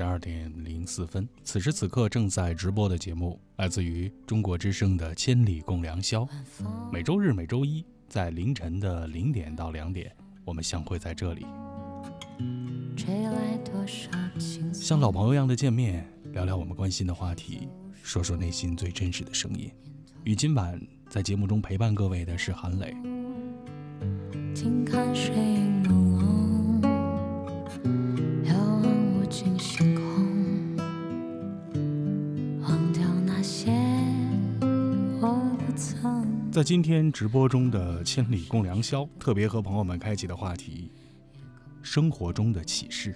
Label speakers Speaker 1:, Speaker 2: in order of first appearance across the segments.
Speaker 1: 十二点零四分，此时此刻正在直播的节目来自于中国之声的《千里共良宵》。每周日、每周一在凌晨的零点到两点，我们相会在这里，像老朋友一样的见面，聊聊我们关心的话题，说说内心最真实的声音。与今晚在节目中陪伴各位的是韩磊。
Speaker 2: 静看水
Speaker 1: 在今天直播中的《千里共良宵》，特别和朋友们开启的话题：生活中的启示。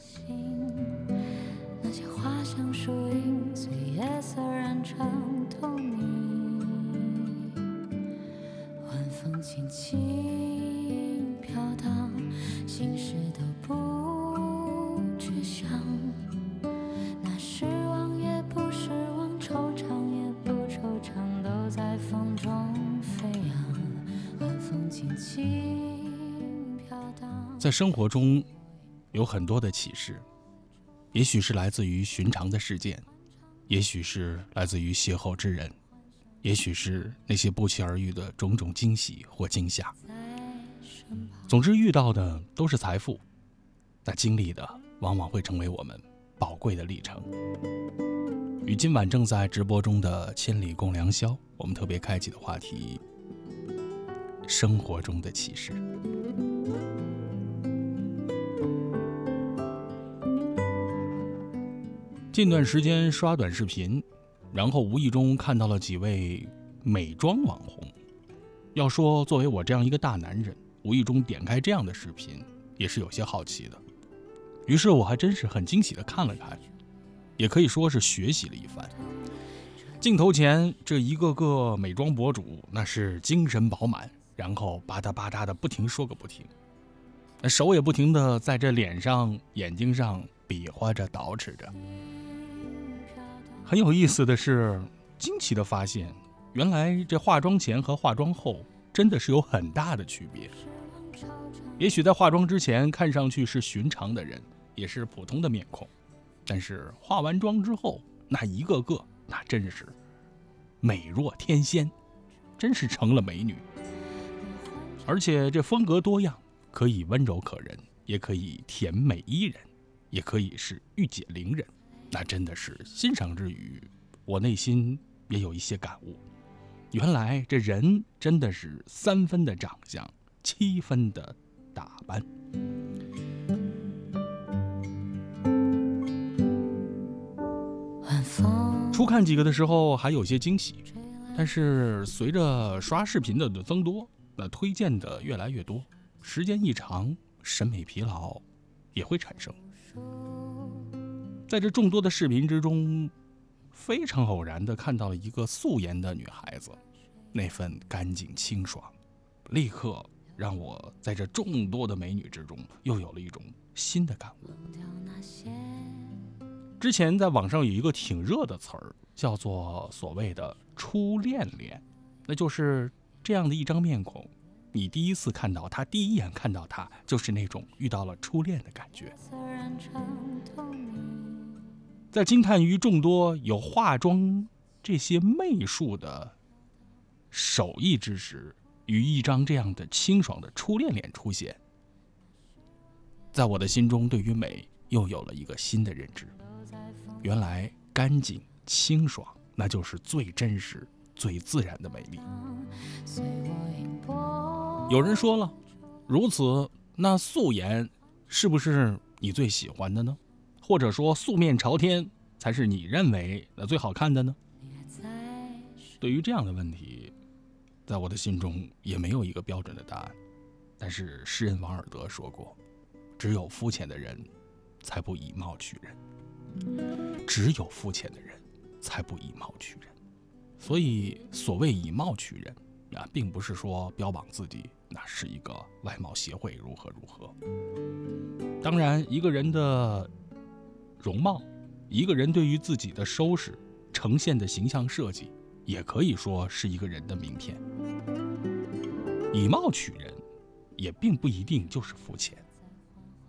Speaker 2: 在
Speaker 1: 生活中，有很多的启示，也许是来自于寻常的事件，也许是来自于邂逅之人，也许是那些不期而遇的种种惊喜或惊吓。总之，遇到的都是财富，那经历的往往会成为我们宝贵的历程。与今晚正在直播中的《千里共良宵》，我们特别开启的话题：生活中的启示。近段时间刷短视频，然后无意中看到了几位美妆网红。要说作为我这样一个大男人，无意中点开这样的视频，也是有些好奇的。于是我还真是很惊喜的看了看，也可以说是学习了一番。镜头前这一个个美妆博主，那是精神饱满，然后吧嗒吧嗒的不停说个不停，那手也不停的在这脸上、眼睛上比划着、捯饬着。很有意思的是，惊奇的发现，原来这化妆前和化妆后真的是有很大的区别。也许在化妆之前看上去是寻常的人，也是普通的面孔，但是化完妆之后，那一个个那真是美若天仙，真是成了美女。而且这风格多样，可以温柔可人，也可以甜美伊人，也可以是御姐凌人。那真的是欣赏之余，我内心也有一些感悟。原来这人真的是三分的长相，七分的打扮。初看几个的时候还有些惊喜，但是随着刷视频的增多，那推荐的越来越多，时间一长，审美疲劳也会产生。在这众多的视频之中，非常偶然的看到了一个素颜的女孩子，那份干净清爽，立刻让我在这众多的美女之中又有了一种新的感悟。之前在网上有一个挺热的词儿，叫做所谓的“初恋脸”，那就是这样的一张面孔，你第一次看到她，第一眼看到她，就是那种遇到了初恋的感觉。在惊叹于众多有化妆这些媚术的手艺之时，与一张这样的清爽的初恋脸出现，在我的心中，对于美又有了一个新的认知。原来干净清爽，那就是最真实、最自然的美丽。有人说了，如此，那素颜是不是你最喜欢的呢？或者说素面朝天才是你认为那最好看的呢？对于这样的问题，在我的心中也没有一个标准的答案。但是诗人王尔德说过：“只有肤浅的人，才不以貌取人；只有肤浅的人，才不以貌取人。”所以，所谓以貌取人，啊，并不是说标榜自己那是一个外貌协会如何如何。当然，一个人的。容貌，一个人对于自己的收拾、呈现的形象设计，也可以说是一个人的名片。以貌取人，也并不一定就是肤浅。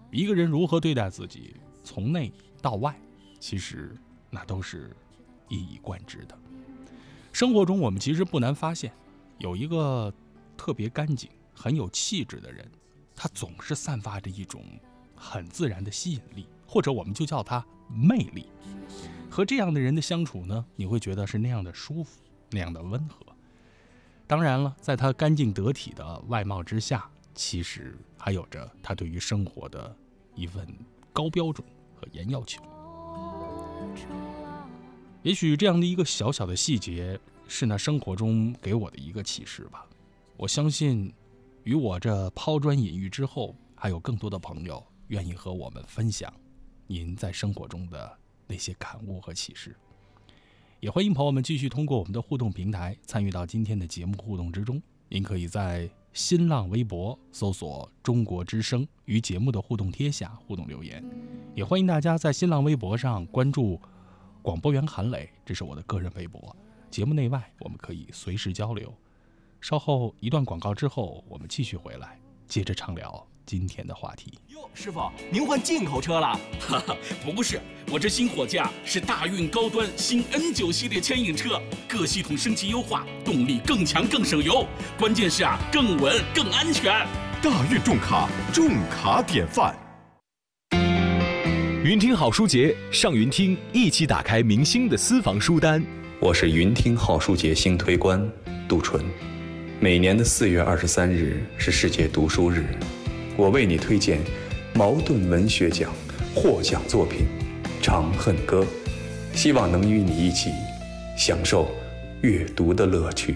Speaker 1: 一个人如何对待自己，从内到外，其实那都是一以贯之的。生活中，我们其实不难发现，有一个特别干净、很有气质的人，他总是散发着一种很自然的吸引力。或者我们就叫他魅力。和这样的人的相处呢，你会觉得是那样的舒服，那样的温和。当然了，在他干净得体的外貌之下，其实还有着他对于生活的一份高标准和严要求。也许这样的一个小小的细节，是那生活中给我的一个启示吧。我相信，与我这抛砖引玉之后，还有更多的朋友愿意和我们分享。您在生活中的那些感悟和启示，也欢迎朋友们继续通过我们的互动平台参与到今天的节目互动之中。您可以在新浪微博搜索“中国之声”与节目的互动贴下互动留言，也欢迎大家在新浪微博上关注广播员韩磊，这是我的个人微博。节目内外我们可以随时交流。稍后一段广告之后，我们继续回来，接着畅聊。今天的话题
Speaker 3: 哟，师傅，您换进口车了？
Speaker 4: 哈哈，不是，
Speaker 3: 我这新货架是大运高端新 N 九系列牵引车，各系统升级优化，动力更强更省油，关键是啊更稳更安全。
Speaker 4: 大运重卡，重卡典范。
Speaker 5: 云听好书节，上云听一起打开明星的私房书单。
Speaker 6: 我是云听好书节新推官杜淳。每年的四月二十三日是世界读书日，我为你推荐茅盾文学奖获奖作品《长恨歌》，希望能与你一起享受阅读的乐趣。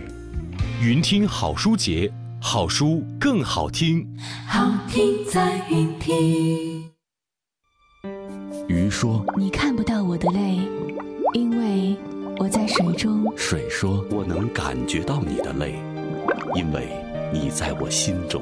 Speaker 5: 云听好书节，好书更好听。
Speaker 7: 好听在云听。
Speaker 8: 鱼说：“
Speaker 7: 你看不到我的泪，因为我在水中。”
Speaker 8: 水说：“
Speaker 5: 我能感觉到你的泪，因为你在我心中。”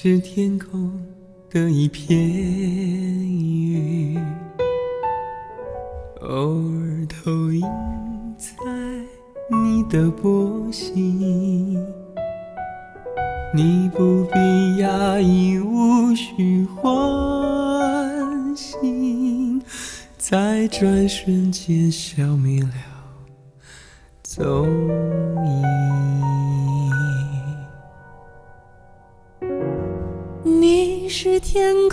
Speaker 9: 是天空的一片云，偶尔投影在你的波心。你不必压抑，无需唤醒，在转瞬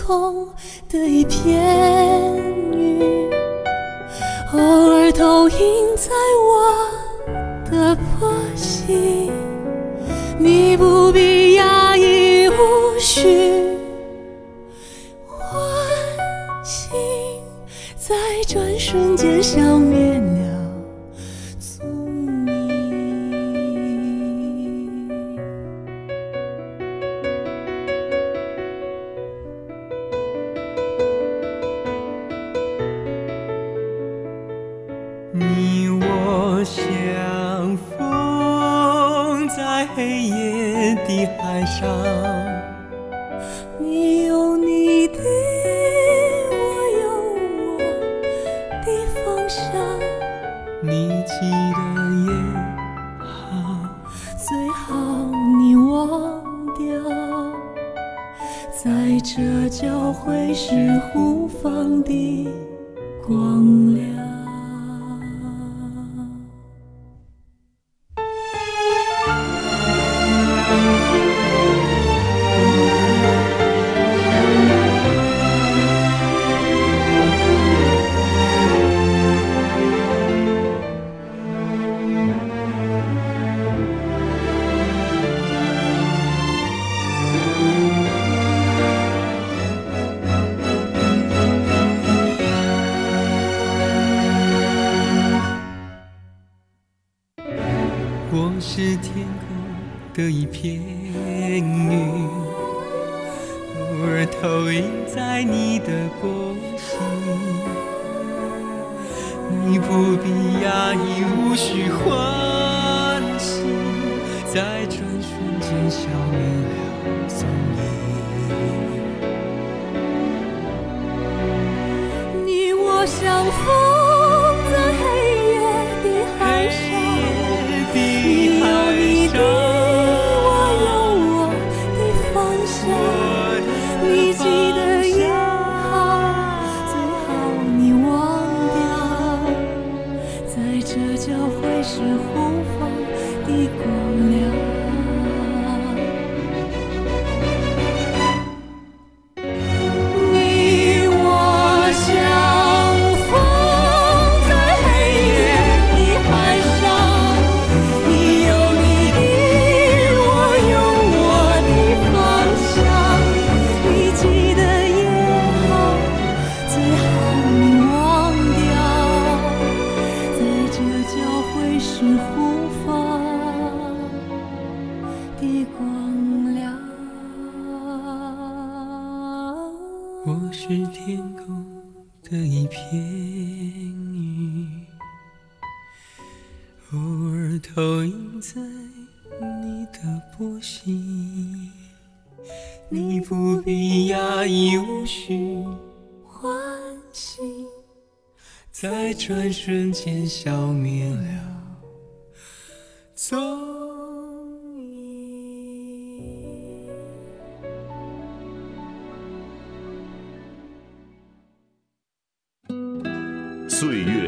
Speaker 7: 空的光亮。
Speaker 9: 我是天空的一片云，偶尔投影在你的波心。你不必讶异，无需欢喜，在转瞬间消灭了。
Speaker 5: 走。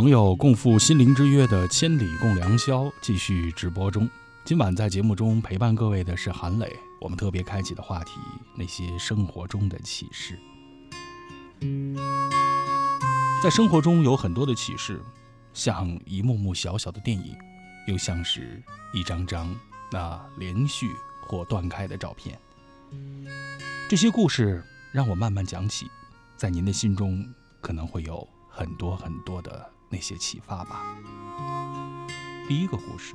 Speaker 1: 朋友共赴心灵之约的《千里共良宵》继续直播中。今晚在节目中陪伴各位的是韩磊。我们特别开启的话题，那些生活中的启示。在生活中有很多的启示，像一幕幕小小的电影，又像是一张张那连续或断开的照片。这些故事让我慢慢讲起，在您的心中可能会有很多很多的那些启发吧。第一个故事，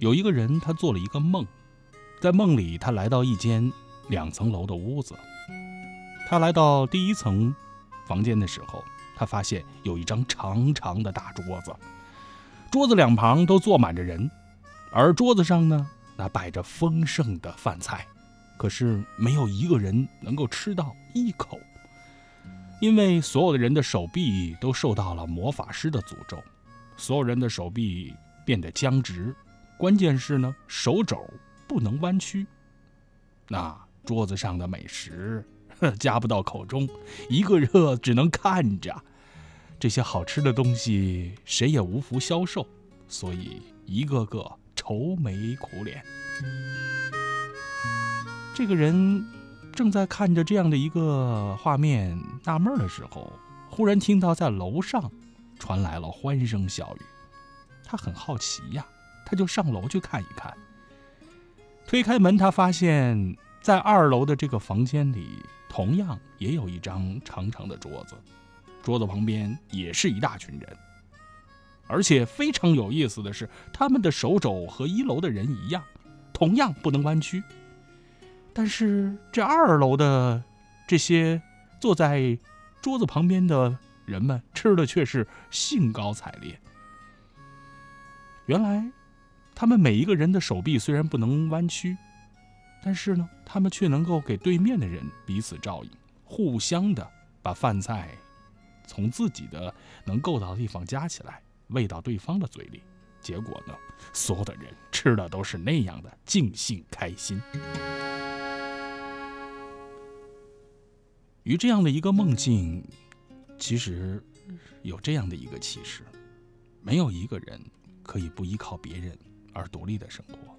Speaker 1: 有一个人他做了一个梦，在梦里他来到一间两层楼的屋子。他来到第一层房间的时候，他发现有一张长长的大桌子，桌子两旁都坐满着人，而桌子上呢，那摆着丰盛的饭菜，可是没有一个人能够吃到一口。因为所有的人的手臂都受到了魔法师的诅咒，所有人的手臂变得僵直，关键是呢，手肘不能弯曲。那桌子上的美食夹不到口中，一个热只能看着。这些好吃的东西谁也无福消受，所以一个个愁眉苦脸。这个人正在看着这样的一个画面纳闷的时候，忽然听到在楼上传来了欢声笑语。他很好奇呀，他就上楼去看一看。推开门，他发现，在二楼的这个房间里，同样也有一张长长的桌子，桌子旁边也是一大群人。而且非常有意思的是，他们的手肘和一楼的人一样，同样不能弯曲。但是这二楼的这些坐在桌子旁边的人们吃的却是兴高采烈。原来，他们每一个人的手臂虽然不能弯曲，但是呢，他们却能够给对面的人彼此照应，互相的把饭菜从自己的能够到的地方夹起来，喂到对方的嘴里。结果呢，所有的人吃的都是那样的尽兴开心。于这样的一个梦境，其实有这样的一个启示：没有一个人可以不依靠别人而独立的生活。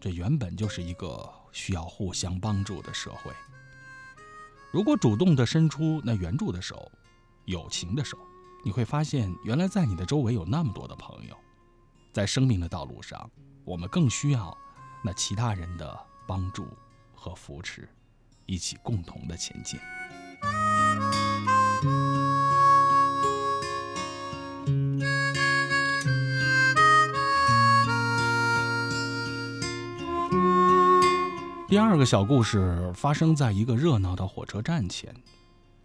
Speaker 1: 这原本就是一个需要互相帮助的社会。如果主动的伸出那援助的手、友情的手，你会发现，原来在你的周围有那么多的朋友。在生命的道路上，我们更需要那其他人的帮助和扶持。一起共同的前进。第二个小故事发生在一个热闹的火车站前，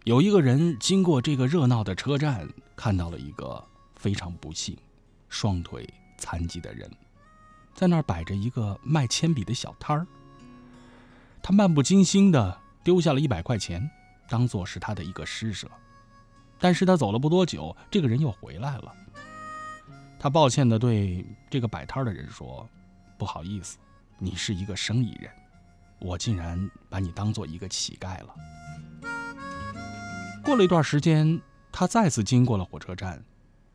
Speaker 1: 有一个人经过这个热闹的车站，看到了一个非常不幸、双腿残疾的人，在那儿摆着一个卖铅笔的小摊儿。他漫不经心地丢下了一百块钱，当做是他的一个施舍。但是他走了不多久，这个人又回来了。他抱歉地对这个摆摊的人说：“不好意思，你是一个生意人，我竟然把你当做一个乞丐了。”过了一段时间，他再次经过了火车站，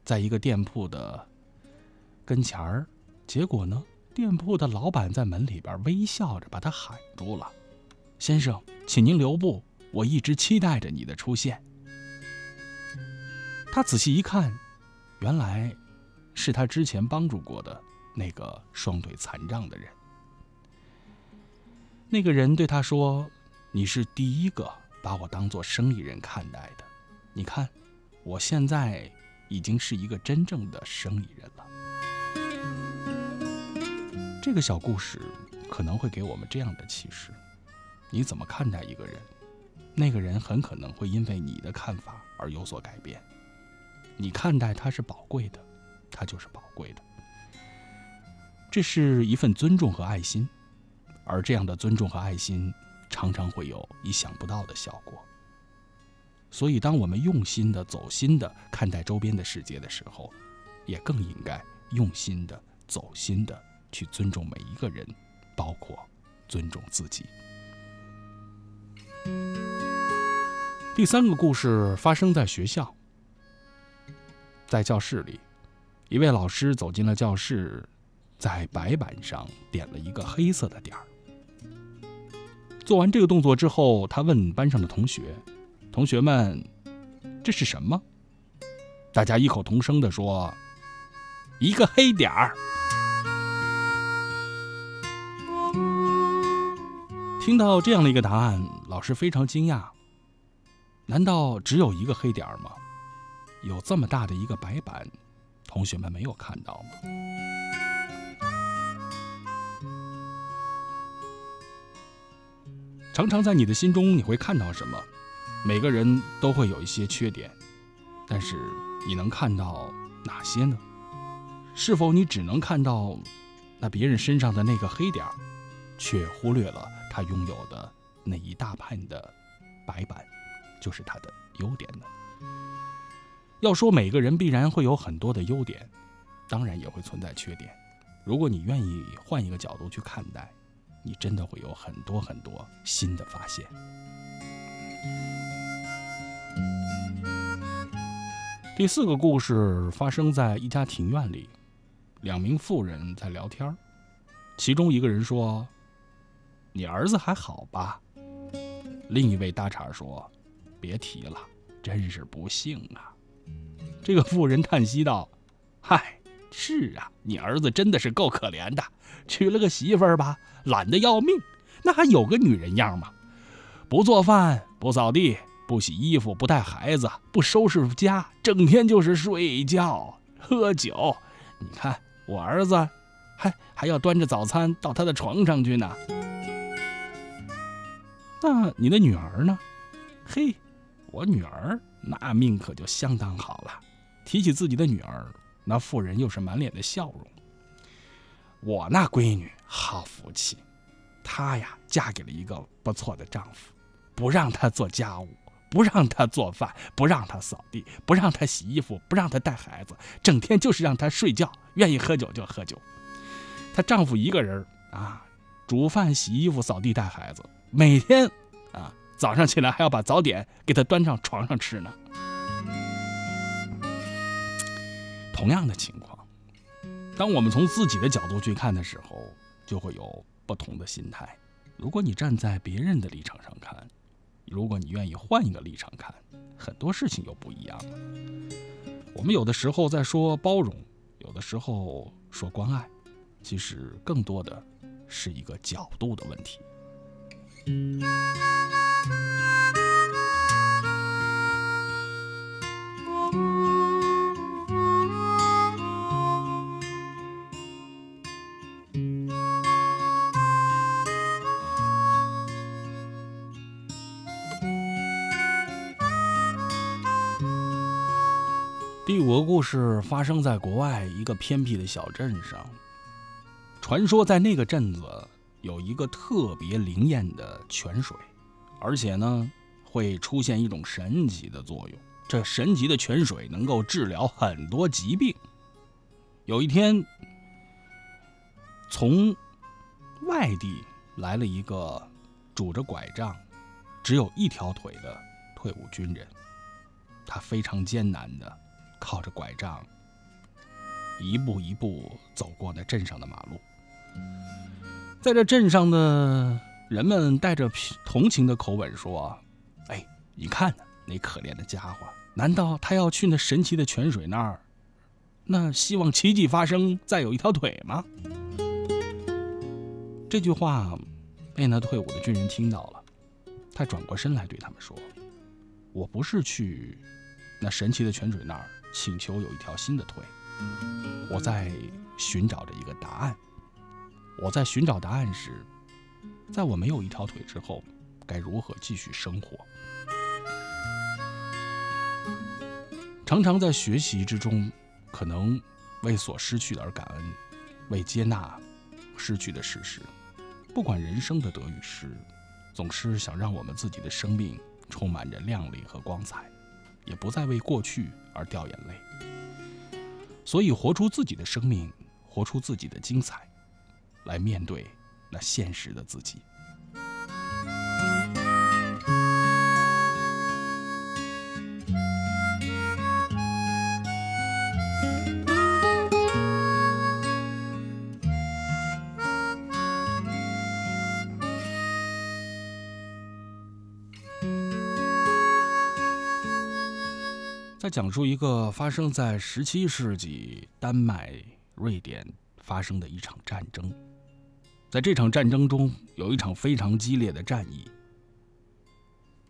Speaker 1: 在一个店铺的跟前儿，结果呢，店铺的老板在门里边微笑着把他喊住了。先生，请您留步，我一直期待着你的出现。”他仔细一看，原来是他之前帮助过的那个双腿残障的人。那个人对他说：“你是第一个把我当做生意人看待的。你看，我现在已经是一个真正的生意人了。”这个小故事可能会给我们这样的启示：你怎么看待一个人，那个人很可能会因为你的看法而有所改变。你看待他是宝贵的，他就是宝贵的。这是一份尊重和爱心，而这样的尊重和爱心常常会有意想不到的效果。所以，当我们用心的、走心的看待周边的世界的时候，也更应该用心的、走心的去尊重每一个人，包括尊重自己。第三个故事发生在学校。在教室里，一位老师走进了教室，在白板上点了一个黑色的点儿。做完这个动作之后，他问班上的同学：“同学们，这是什么？”大家异口同声地说：“一个黑点儿。”听到这样的一个答案，老师非常惊讶：“难道只有一个黑点儿吗？”有这么大的一个白板，同学们没有看到吗？常常在你的心中，你会看到什么？每个人都会有一些缺点，但是你能看到哪些呢？是否你只能看到那别人身上的那个黑点儿，却忽略了他拥有的那一大片的白板，就是他的优点呢？要说每个人必然会有很多的优点，当然也会存在缺点。如果你愿意换一个角度去看待，你真的会有很多很多新的发现。第四个故事发生在一家庭院里，两名妇人在聊天其中一个人说：“你儿子还好吧？”另一位搭茬说：“别提了，真是不幸啊。”这个妇人叹息道：“嗨，是啊，你儿子真的是够可怜的，娶了个媳妇儿吧，懒得要命，那还有个女人样吗？不做饭，不扫地，不洗衣服，不带孩子，不收拾家，整天就是睡觉、喝酒。你看我儿子，还还要端着早餐到他的床上去呢。那你的女儿呢？嘿，我女儿那命可就相当好了。”提起自己的女儿，那妇人又是满脸的笑容。我那闺女好福气，她呀嫁给了一个不错的丈夫，不让她做家务，不让她做饭，不让她扫地，不让她洗衣服，不让她带孩子，整天就是让她睡觉，愿意喝酒就喝酒。她丈夫一个人啊，煮饭、洗衣服、扫地、带孩子，每天啊早上起来还要把早点给他端上床上吃呢。同样的情况，当我们从自己的角度去看的时候，就会有不同的心态。如果你站在别人的立场上看，如果你愿意换一个立场看，很多事情又不一样了。我们有的时候在说包容，有的时候说关爱，其实更多的是一个角度的问题。第五个故事发生在国外一个偏僻的小镇上。传说在那个镇子有一个特别灵验的泉水，而且呢会出现一种神奇的作用。这神奇的泉水能够治疗很多疾病。有一天，从外地来了一个拄着拐杖、只有一条腿的退伍军人，他非常艰难的。靠着拐杖，一步一步走过那镇上的马路。在这镇上的人们带着同情的口吻说：“哎你看，那可怜的家伙，难道他要去那神奇的泉水那儿？那希望奇迹发生，再有一条腿吗？这句话被那退伍的军人听到了，他转过身来对他们说：“我不是去那神奇的泉水那儿请求有一条新的腿，我在寻找着一个答案。我在寻找答案时，在我没有一条腿之后，该如何继续生活？常常在学习之中。”可能为所失去的而感恩，为接纳失去的事实。不管人生的得与失，总是想让我们自己的生命充满着亮丽和光彩，也不再为过去而掉眼泪。所以，活出自己的生命，活出自己的精彩，来面对那现实的自己。在讲述一个发生在十七世纪丹麦、瑞典发生的一场战争。在这场战争中，有一场非常激烈的战役。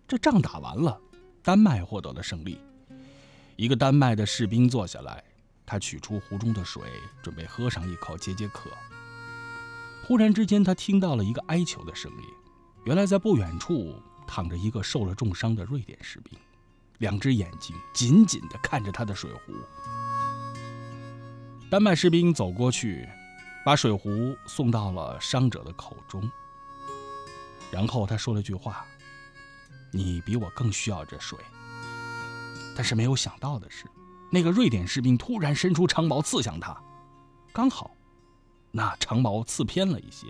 Speaker 1: 这仗打完了，丹麦获得了胜利。一个丹麦的士兵坐下来，他取出壶中的水，准备喝上一口解解渴。忽然之间，他听到了一个哀求的声音。原来，在不远处躺着一个受了重伤的瑞典士兵。两只眼睛紧紧地看着他的水壶。丹麦士兵走过去，把水壶送到了伤者的口中。然后他说了句话：“你比我更需要这水。”但是没有想到的是，那个瑞典士兵突然伸出长矛刺向他，刚好，那长矛刺偏了一些，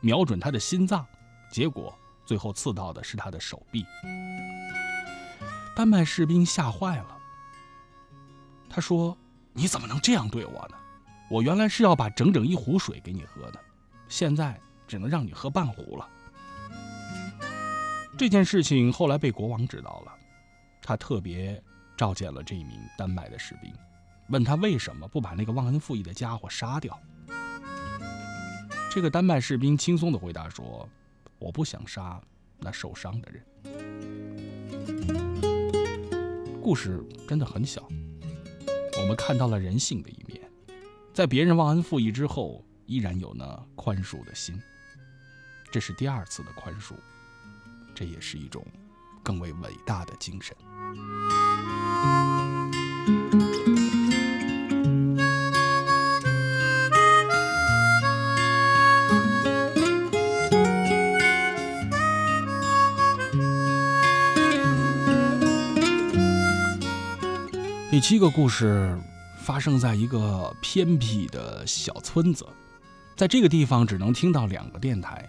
Speaker 1: 瞄准他的心脏，结果最后刺到的是他的手臂。丹麦士兵吓坏了。他说：“你怎么能这样对我呢？我原来是要把整整一壶水给你喝的，现在只能让你喝半壶了。”这件事情后来被国王知道了，他特别召见了这一名丹麦的士兵，问他为什么不把那个忘恩负义的家伙杀掉。这个丹麦士兵轻松地回答说：“我不想杀那受伤的人。”故事真的很小，我们看到了人性的一面，在别人忘恩负义之后，依然有那宽恕的心。这是第二次的宽恕，这也是一种更为伟大的精神。第七个故事发生在一个偏僻的小村子，在这个地方只能听到两个电台。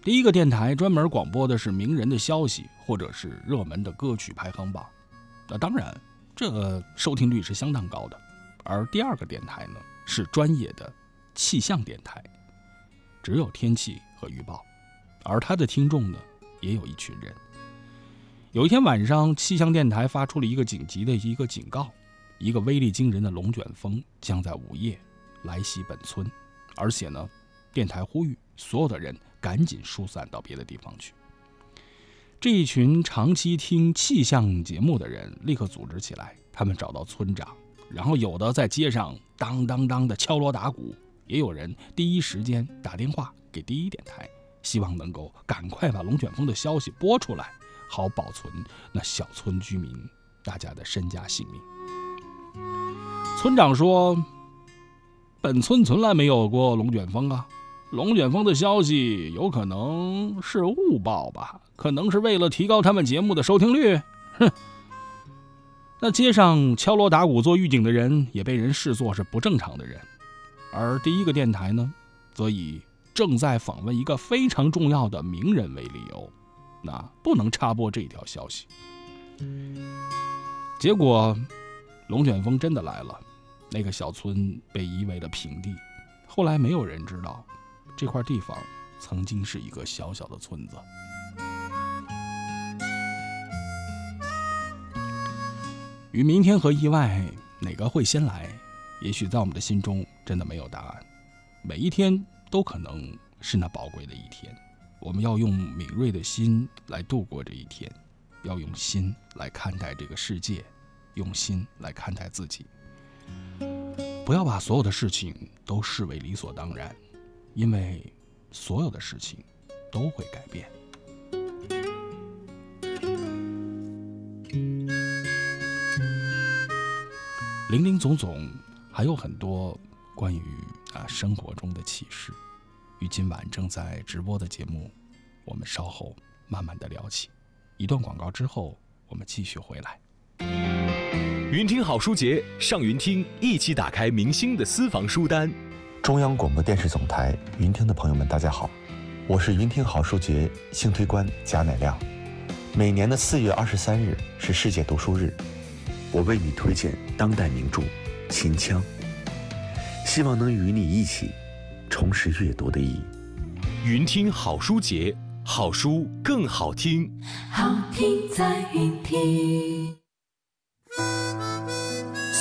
Speaker 1: 第一个电台专门广播的是名人的消息或者是热门的歌曲排行榜，那当然这收听率是相当高的。而第二个电台呢是专业的气象电台，只有天气和预报，而它的听众呢也有一群人。有一天晚上，气象电台发出了一个紧急的一个警告：一个威力惊人的龙卷风将在午夜来袭本村，而且呢，电台呼吁所有的人赶紧疏散到别的地方去。这一群长期听气象节目的人立刻组织起来，他们找到村长，然后有的在街上当当当的敲锣打鼓，也有人第一时间打电话给第一电台，希望能够赶快把龙卷风的消息播出来。好保存那小村居民大家的身家性命。村长说：“本村从来没有过龙卷风啊，龙卷风的消息有可能是误报吧？可能是为了提高他们节目的收听率。”哼。那街上敲锣打鼓做预警的人也被人视作是不正常的人，而第一个电台呢，则以正在访问一个非常重要的名人为理由。那不能插播这条消息。结果，龙卷风真的来了那个小村被夷为了平地。后来没有人知道这块地方曾经是一个小小的村子。与明天和意外哪个会先来也许在我们的心中真的没有答案。每一天都可能是那宝贵的一天我们要用敏锐的心来度过这一天要用心来看待这个世界用心来看待自己。不要把所有的事情都视为理所当然，因为所有的事情都会改变。林林总总，还有很多关于啊生活中的启示，与今晚正在直播的节目，我们稍后慢慢的聊起。一段广告之后，我们继续回来。
Speaker 10: 云听好书节，上云听一起打开明星的私房书单。
Speaker 11: 中央广播电视总台云听的朋友们，大家好，我是云听好书节星推官贾乃亮。每年的四月二十三日是世界读书日。我为你推荐当代名著《秦腔》，希望能与你一起重拾阅读的意义。
Speaker 10: 云听好书节，好书更好听。
Speaker 7: 好听在云听。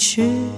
Speaker 12: 去。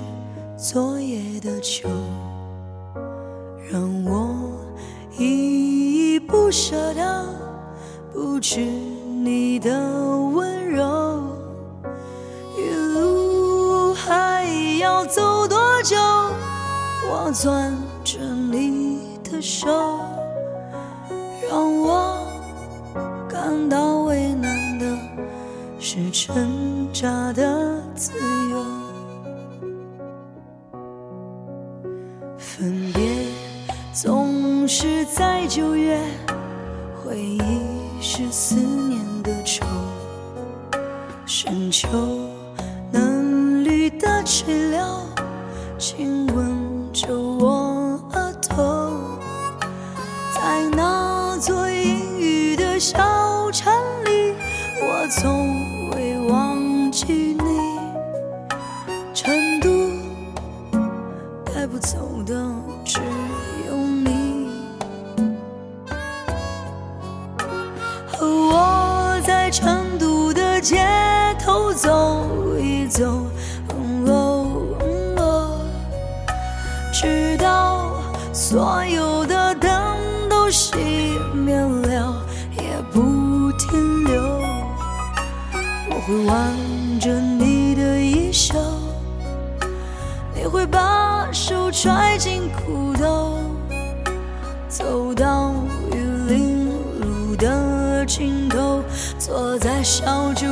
Speaker 12: 揣进裤兜，走到玉林路的尽头，坐在小酒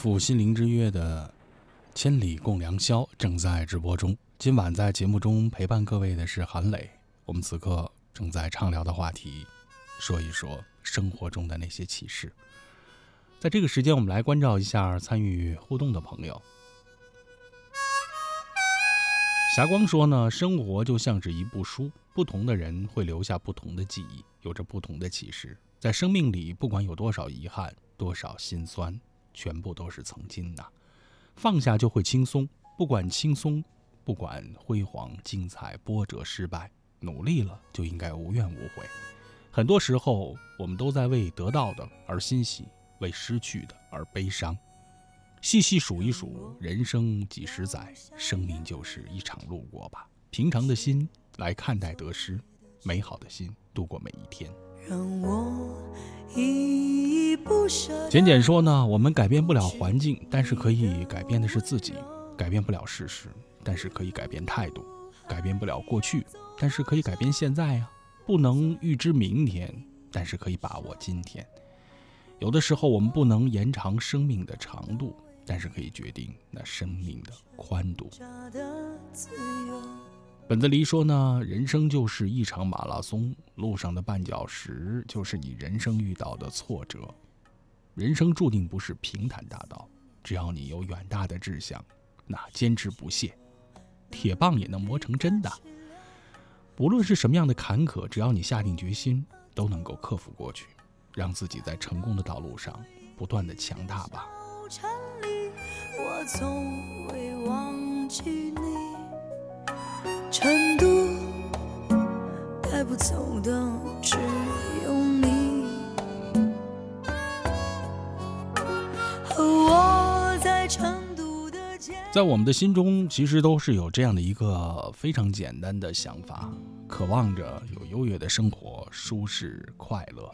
Speaker 1: 赴心灵之约的《千里共良宵》正在直播中。今晚在节目中陪伴各位的是韩磊。我们此刻正在畅聊的话题，说一说生活中的那些启示。在这个时间，我们来关照一下参与互动的朋友。霞光说呢，生活就像是一部书，不同的人会留下不同的记忆，有着不同的启示。在生命里，不管有多少遗憾，多少心酸，全部都是曾经的。放下就会轻松，不管轻松，不管辉煌、精彩、波折、失败，努力了就应该无怨无悔。很多时候，我们都在为得到的而欣喜，为失去的而悲伤。细细数一数，人生几十载，生命就是一场路过吧。平常的心来看待得失，美好的心度过每一天。
Speaker 12: 让我依依不舍。
Speaker 1: 简简说呢，我们改变不了环境，但是可以改变的是自己；改变不了事实，但是可以改变态度；改变不了过去，但是可以改变现在呀。不能预知明天，但是可以把握今天。有的时候，我们不能延长生命的长度，但是可以决定那生命的宽度。本子狸说呢，人生就是一场马拉松，路上的绊脚石就是你人生遇到的挫折。人生注定不是平坦大道，只要你有远大的志向，那坚持不懈，铁棒也能磨成针的。无论是什么样的坎坷，只要你下定决心，都能够克服过去，让自己在成功的道路上不断的强大吧。
Speaker 12: 我从未忘记你，成都带不走的只有你。和我在成都的街，
Speaker 1: 在我们的心中，其实都是有这样的一个非常简单的想法，渴望着有优越的生活，舒适快乐。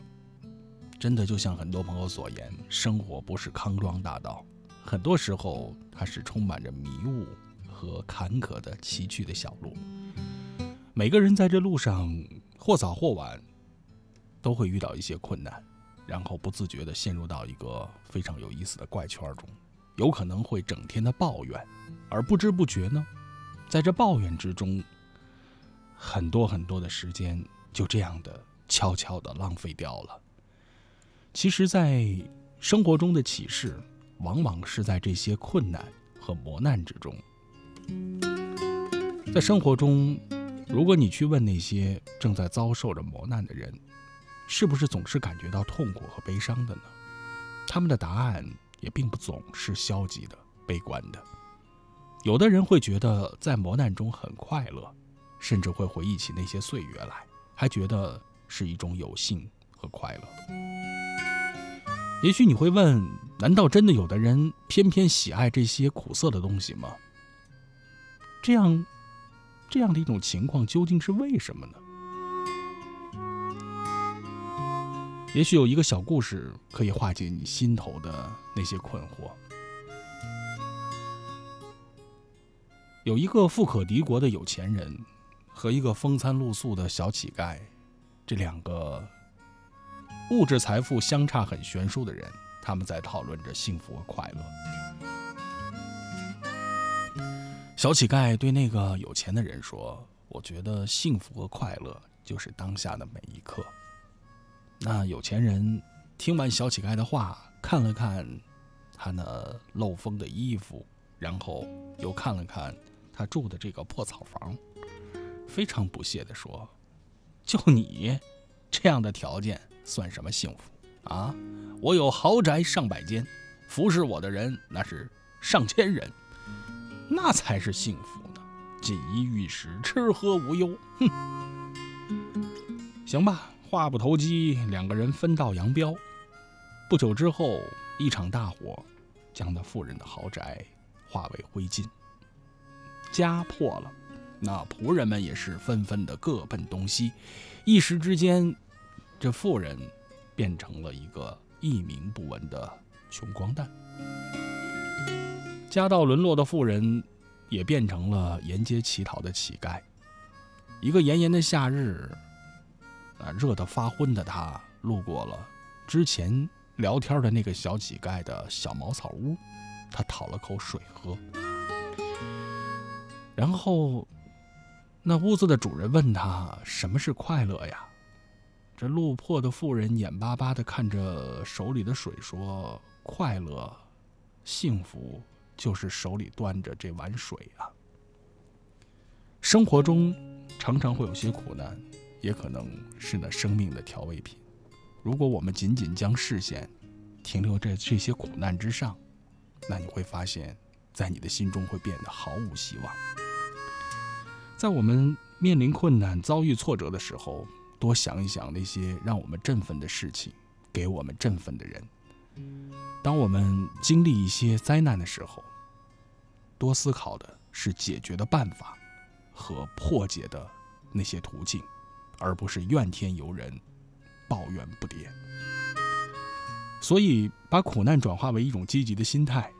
Speaker 1: 真的就像很多朋友所言，生活不是康庄大道，很多时候它是充满着迷雾和坎坷的崎岖的小路。每个人在这路上或早或晚都会遇到一些困难，然后不自觉地陷入到一个非常有意思的怪圈中，有可能会整天的抱怨，而不知不觉呢，在这抱怨之中，很多很多的时间就这样的悄悄地浪费掉了。其实，在生活中的启示，往往是在这些困难和磨难之中。在生活中，如果你去问那些正在遭受着磨难的人，是不是总是感觉到痛苦和悲伤的呢？他们的答案也并不总是消极的、悲观的。有的人会觉得在磨难中很快乐，甚至会回忆起那些岁月来，还觉得是一种有幸和快乐。也许你会问：难道真的有的人偏偏喜爱这些苦涩的东西吗？这样，这样的一种情况究竟是为什么呢？也许有一个小故事可以化解你心头的那些困惑。有一个富可敌国的有钱人和一个风餐露宿的小乞丐，这两个物质财富相差很悬殊的人，他们在讨论着幸福和快乐。小乞丐对那个有钱的人说：“我觉得幸福和快乐就是当下的每一刻。”那有钱人听完小乞丐的话，看了看他那漏风的衣服，然后又看了看他住的这个破草房，非常不屑地说：“就你这样的条件，算什么幸福啊？我有豪宅上百间，服侍我的人那是上千人，那才是幸福呢！锦衣玉食，吃喝无忧。哼，行吧。”话不投机，两个人分道扬镳。不久之后，一场大火将那富人的豪宅化为灰烬，家破了。那仆人们也是纷纷的各奔东西，一时之间，这富人变成了一个一名不闻的穷光蛋，家道沦落的富人也变成了沿街乞讨的乞丐。一个炎炎的夏日。啊，热得发昏的他路过了之前聊天的那个小乞丐的小茅草屋，他讨了口水喝。然后，那屋子的主人问他：“什么是快乐呀？”这落魄的妇人眼巴巴地看着手里的水，说：“快乐、幸福，就是手里端着这碗水啊。”生活中常常会有些苦难。也可能是那生命的调味品。如果我们仅仅将视线停留在这些苦难之上，那你会发现，在你的心中会变得毫无希望。在我们面临困难、遭遇挫折的时候，多想一想那些让我们振奋的事情，给我们振奋的人。当我们经历一些灾难的时候，多思考的是解决的办法和破解的那些途径。而不是怨天尤人、抱怨不迭。所以，把苦难转化为一种积极的心态，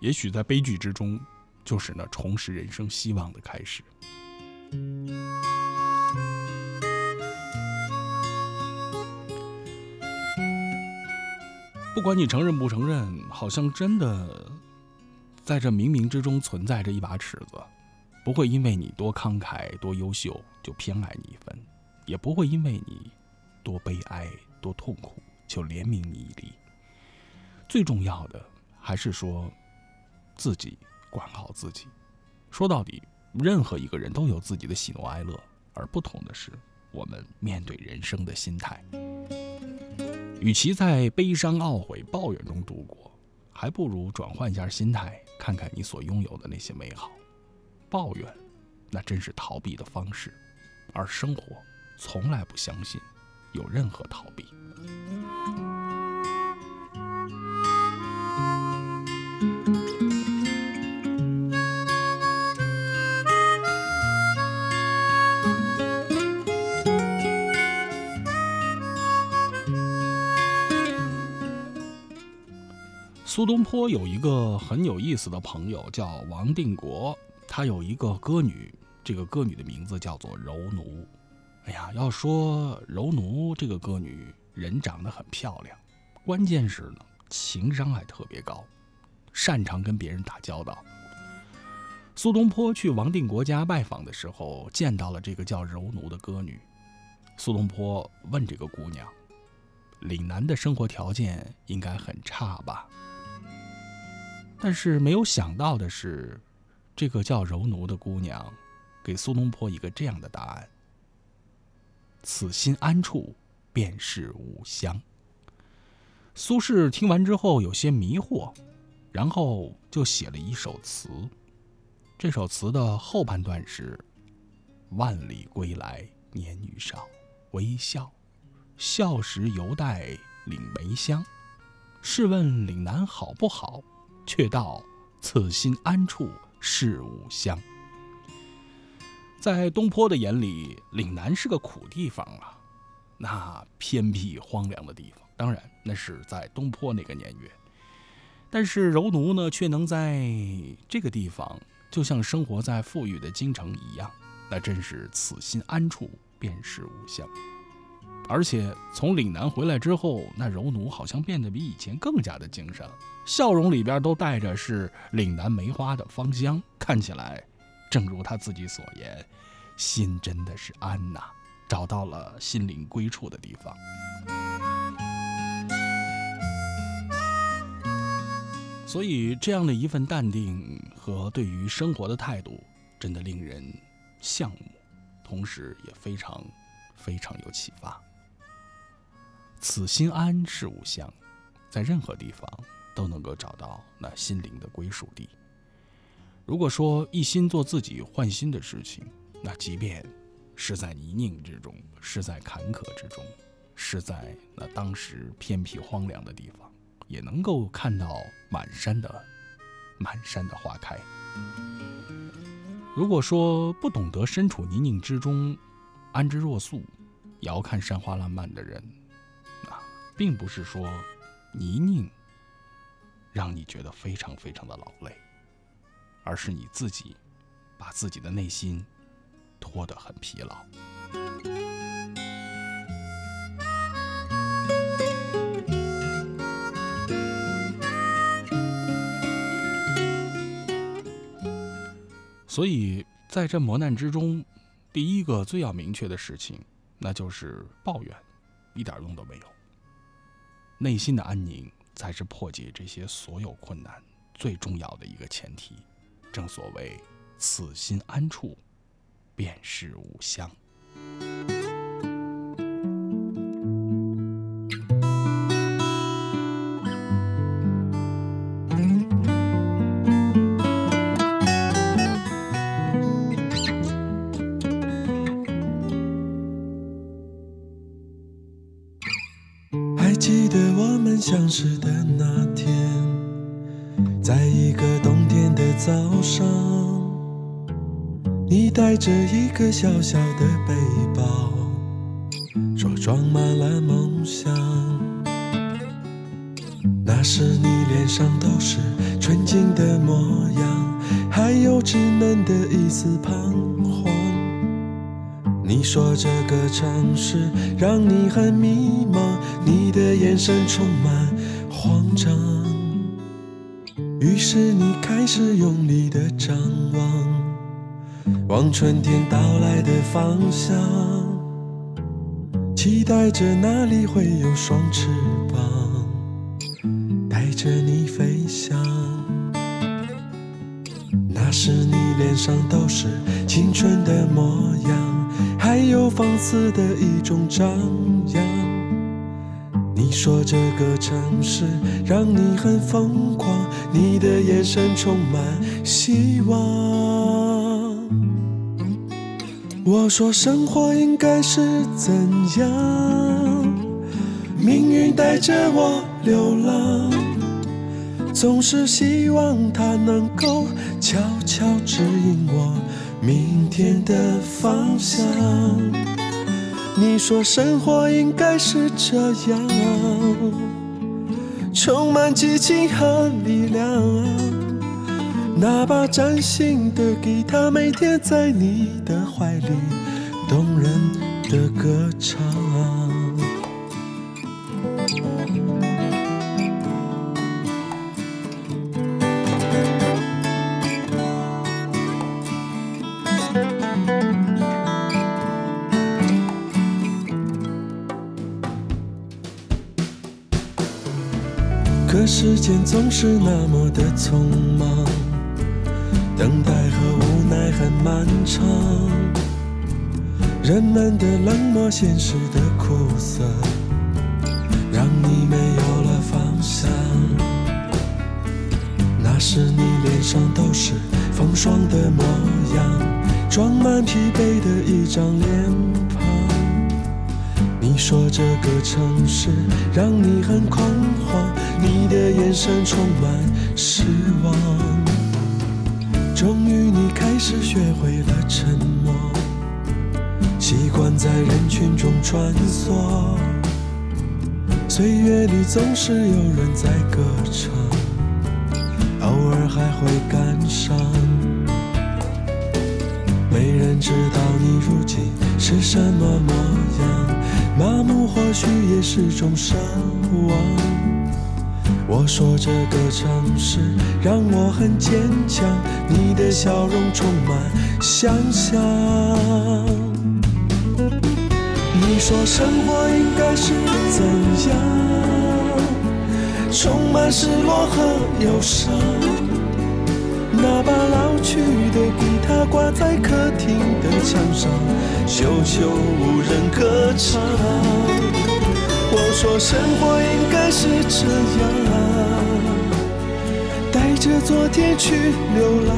Speaker 1: 也许在悲剧之中，就是那重拾人生希望的开始。不管你承认不承认，好像真的在这冥冥之中存在着一把尺子，不会因为你多慷慨、多优秀就偏爱你一分。也不会因为你多悲哀、多痛苦就怜悯你一粒。最重要的还是说，自己管好自己。说到底，任何一个人都有自己的喜怒哀乐，而不同的是，我们面对人生的心态。与其在悲伤、懊悔、抱怨中度过，还不如转换一下心态，看看你所拥有的那些美好。抱怨，那真是逃避的方式，而生活。从来不相信有任何逃避。苏东坡有一个很有意思的朋友，叫王定国。他有一个歌女，这个歌女的名字叫做柔奴。哎呀，要说柔奴这个歌女，人长得很漂亮，关键是呢，情商还特别高，擅长跟别人打交道。苏东坡去王定国家拜访的时候，见到了这个叫柔奴的歌女。苏东坡问这个姑娘：“岭南的生活条件应该很差吧？”但是没有想到的是，这个叫柔奴的姑娘，给苏东坡一个这样的答案：“此心安处，便是吾乡。”苏轼听完之后有些迷惑，然后就写了一首词。这首词的后半段是：“万里归来年愈少，微笑，笑时犹带岭梅香。试问岭南好不好？却道此心安处是吾乡。”在东坡的眼里，岭南是个苦地方啊，那偏僻荒凉的地方。当然，那是在东坡那个年月，但是柔奴呢，却能在这个地方，就像生活在富裕的京城一样，那真是此心安处便是吾乡。而且从岭南回来之后，那柔奴好像变得比以前更加的精神了，笑容里边都带着是岭南梅花的芳香，看起来，正如他自己所言，心真的是安呐，找到了心灵归处的地方。所以，这样的一份淡定和对于生活的态度，真的令人羡慕，同时也非常非常有启发。此心安是吾乡，在任何地方都能够找到那心灵的归属地。如果说一心做自己换心的事情，那即便是在泥泞之中，是在坎坷之中，是在那当时偏僻荒凉的地方。也能够看到满山的满山的花开。如果说不懂得身处泥泞之中，安之若素，遥看山花烂漫的人，并不是说泥泞让你觉得非常非常的劳累，而是你自己把自己的内心拖得很疲劳。所以，在这磨难之中，第一个最要明确的事情，那就是抱怨，一点用都没有。内心的安宁才是破解这些所有困难最重要的一个前提。正所谓，此心安处，便是吾乡。
Speaker 13: 小小的背包，说装满了梦想。那时你脸上都是纯净的模样，还有稚嫩的一丝彷徨。你说这个城市让你很迷茫，你的眼神充满慌张。于是你开始用力，望春天到来的方向，期待着那里会有双翅膀，带着你飞翔。那时你脸上都是青春的模样。还有放肆的一种张扬。你说这个城市让你很疯狂，你的眼神充满希望。我说生活应该是怎样？命运带着我流浪，总是希望它能够悄悄指引我。明天的方向，你说生活应该是这样，充满激情和力量。那把崭新的吉他，每天在你的怀里，动人的歌唱。可时间总是那么的匆忙，等待和无奈很漫长，人们的冷漠，现实的苦涩，让你没有了方向。那时你脸上都是风霜的模样，装满疲惫的一张脸庞。你说这个城市让你很恐慌，你的眼神充满失望。是学会了沉默，习惯在人群中穿梭。岁月里总是有人在歌唱，偶尔还会感伤。没人知道你如今是什么模样，麻木或许也是种奢望。我说这个城市让我很坚强，你的笑容充满想象。你说生活应该是怎样？充满失落和忧伤。那把老去的吉他挂在客厅的墙上，久久无人歌唱。我说生活应该是这样，着昨天去流浪，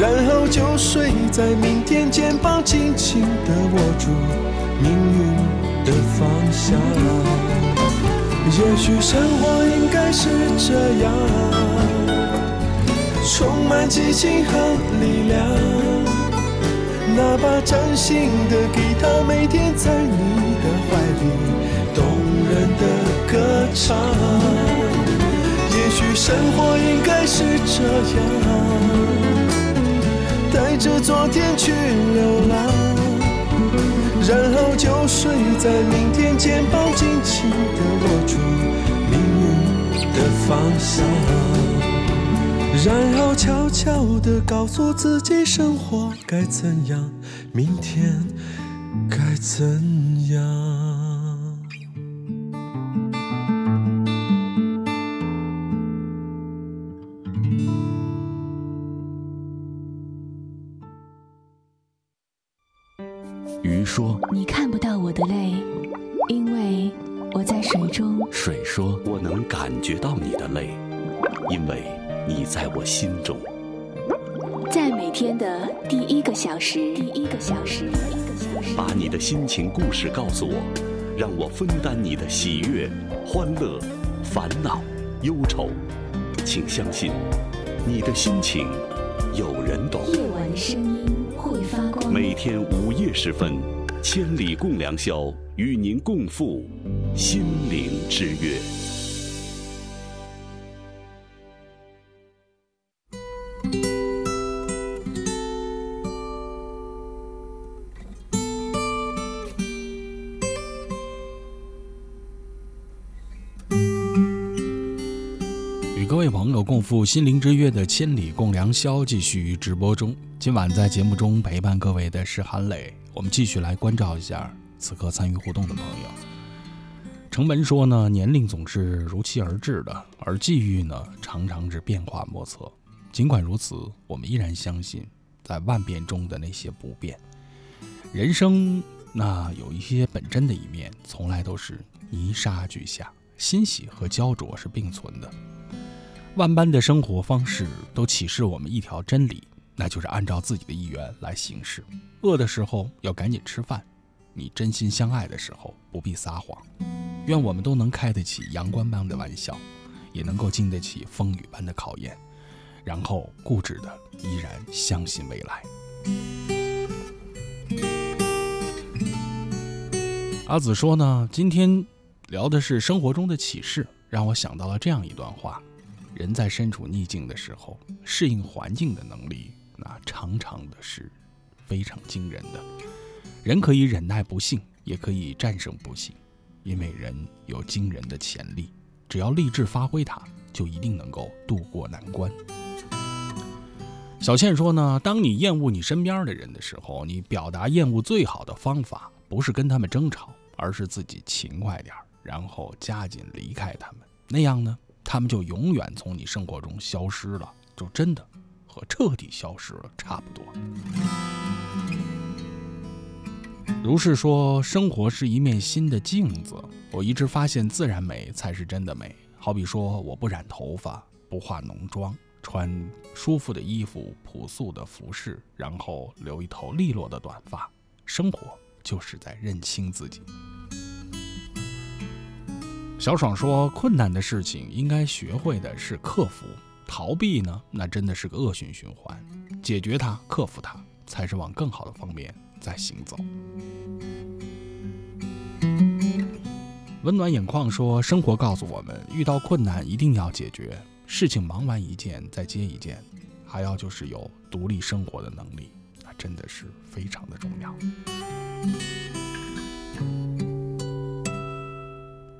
Speaker 13: 然后就睡在明天，肩膀紧紧地握住命运的方向。也许生活应该是这样，充满激情和力量。那把崭新的吉他，每天在你的怀里动人的歌唱。生活应该是这样，带着昨天去流浪，然后就睡在明天，肩膀紧紧地握住命运的方向。然后悄悄地告诉自己，生活该怎样，明天该怎
Speaker 14: 鱼说：“
Speaker 8: 你看不到我的泪，因为我在水中。”
Speaker 14: 水说：“
Speaker 5: 我能感觉到你的泪，因为你在我心中。”
Speaker 8: 在每天的第一个小时，第一个小时，第一个小时，
Speaker 5: 把你的心情故事告诉我，让我分担你的喜悦、欢乐、烦恼、忧愁。请相信，你的心情有人懂。
Speaker 8: 夜晚的声音。
Speaker 5: 每天午夜时分，千里共良宵，与您共赴心灵之约。
Speaker 1: 与各位朋友共赴心灵之约的千里共良宵继续直播中。今晚在节目中陪伴各位的是韩磊，我们继续来关照一下此刻参与互动的朋友。程门说呢，年龄总是如期而至的，而际遇呢，常常是变化莫测。尽管如此，我们依然相信，在万变中的那些不变。人生那有一些本真的一面，从来都是泥沙俱下，欣喜和焦灼是并存的。万般的生活方式都启示我们一条真理，那就是按照自己的意愿来行事。饿的时候要赶紧吃饭，你真心相爱的时候不必撒谎。愿我们都能开得起阳光般的玩笑，也能够经得起风雨般的考验，然后固执的依然相信未来。阿紫说呢，今天聊的是生活中的启示，让我想到了这样一段话。人在身处逆境的时候，适应环境的能力，那常常的是非常惊人的。人可以忍耐不幸，也可以战胜不幸，因为人有惊人的潜力，只要立志发挥它，就一定能够渡过难关。小倩说呢，当你厌恶你身边的人的时候，你表达厌恶最好的方法，不是跟他们争吵，而是自己勤快点然后加紧离开他们。那样呢？他们就永远从你生活中消失了，就真的和彻底消失了差不多。如是说，生活是一面新的镜子，我一直发现自然美才是真的美。好比说，我不染头发，不化浓妆，穿舒服的衣服，朴素的服饰，然后留一头利落的短发，生活就是在认清自己。小爽说：“困难的事情应该学会的是克服，逃避呢，那真的是个恶性循环。解决它，克服它，才是往更好的方面在行走。”温暖眼眶说：“生活告诉我们，遇到困难一定要解决，事情忙完一件再接一件，还要就是有独立生活的能力，那真的是非常的重要。”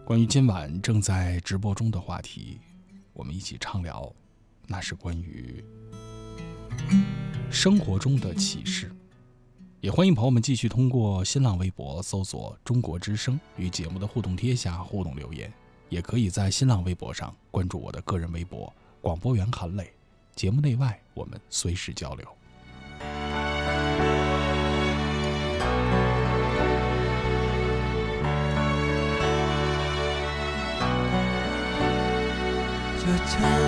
Speaker 1: 关于今晚正在直播中的话题，我们一起畅聊，那是关于生活中的启示。也欢迎朋友们继续通过新浪微博搜索“中国之声”与节目的互动贴下互动留言，也可以在新浪微博上关注我的个人微博“广播员韩磊”。节目内外，我们随时交流。
Speaker 9: 这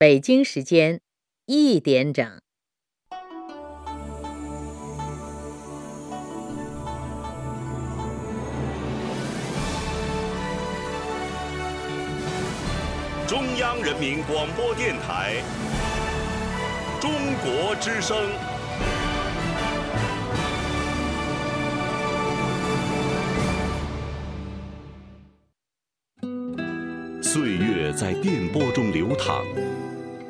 Speaker 15: 北京时间一点整。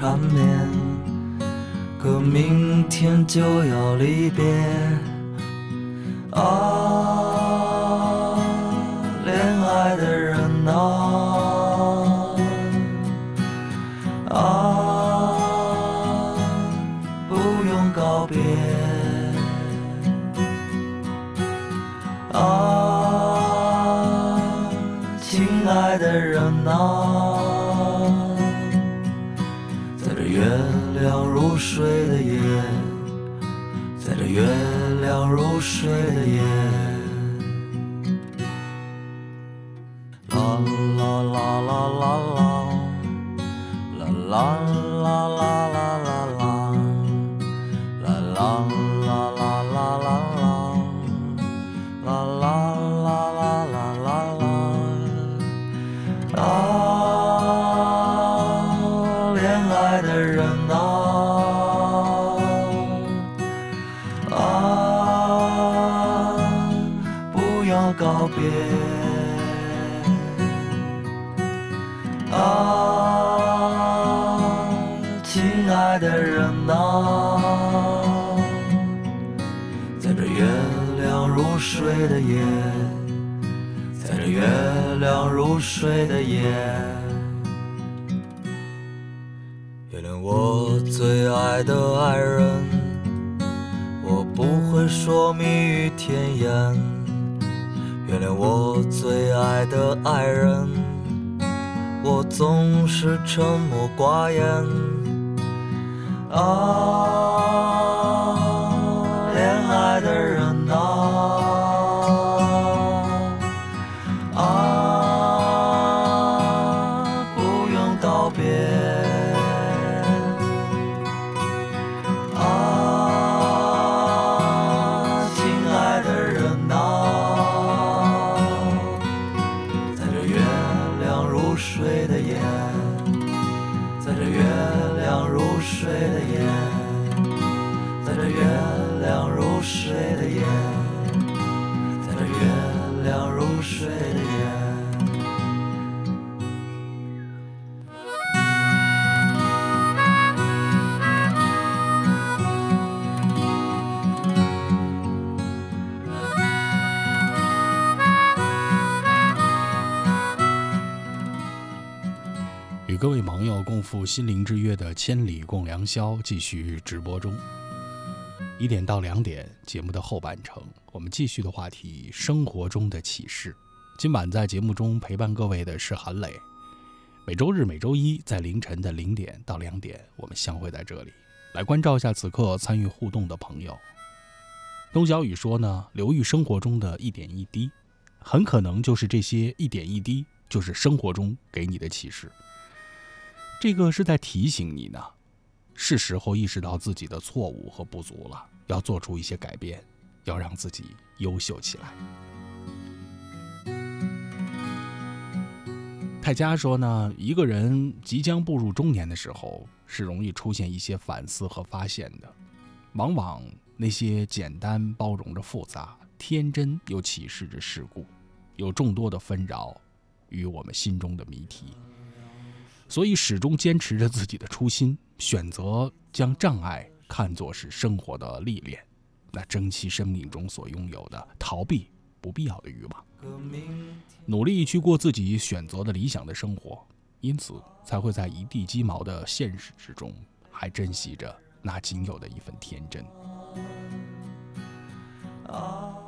Speaker 16: 缠绵，可明天就要离别。
Speaker 1: 各位朋友共赴心灵之约的《千里共良宵》继续直播中，一点到两点，节目的后半程，我们继续的话题：生活中的启示。今晚在节目中陪伴各位的是韩磊。每周日、每周一在凌晨的零点到两点，我们相会在这里，来关照一下此刻参与互动的朋友。冬小雨说呢，留意生活中的一点一滴，很可能就是这些一点一滴，就是生活中给你的启示。这个是在提醒你呢，是时候意识到自己的错误和不足了，要做出一些改变，要让自己优秀起来。泰迦说呢，一个人即将步入中年的时候，是容易出现一些反思和发现的。往往那些简单包容着复杂、天真又启示着世故，有众多的纷扰与我们心中的谜题。所以始终坚持着自己的初心，选择将障碍看作是生活的历练，那珍惜生命中所拥有的，逃避不必要的欲望，努力去过自己选择的理想的生活，因此才会在一地鸡毛的现实之中，还珍惜着那仅有的一份天真。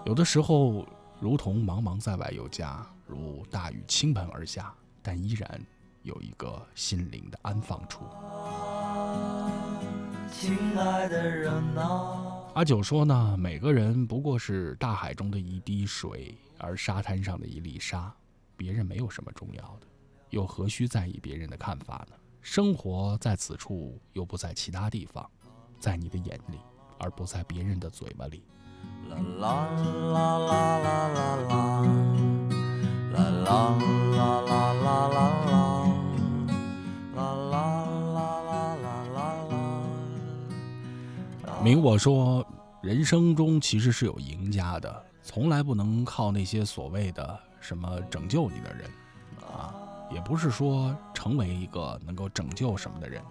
Speaker 1: 有的时候，如同茫茫在外有家，如大雨倾盆而下，但依然有一个心灵的安放处。
Speaker 16: 亲爱的人啊，
Speaker 1: 阿九说呢，每个人不过是大海中的一滴水，而沙滩上的一粒沙，别人没有什么重要的，又何须在意别人的看法呢？生活在此处，又不在其他地方，在你的眼里，而不在别人的嘴巴里。
Speaker 16: 啦啦啦啦啦啦啦，啦啦啦啦啦啦啦，啦
Speaker 1: 明我说，人生中其实是有赢家的，从来不能靠那些所谓的什么拯救你的人，啊，也不是说成为一个能够拯救什么的人，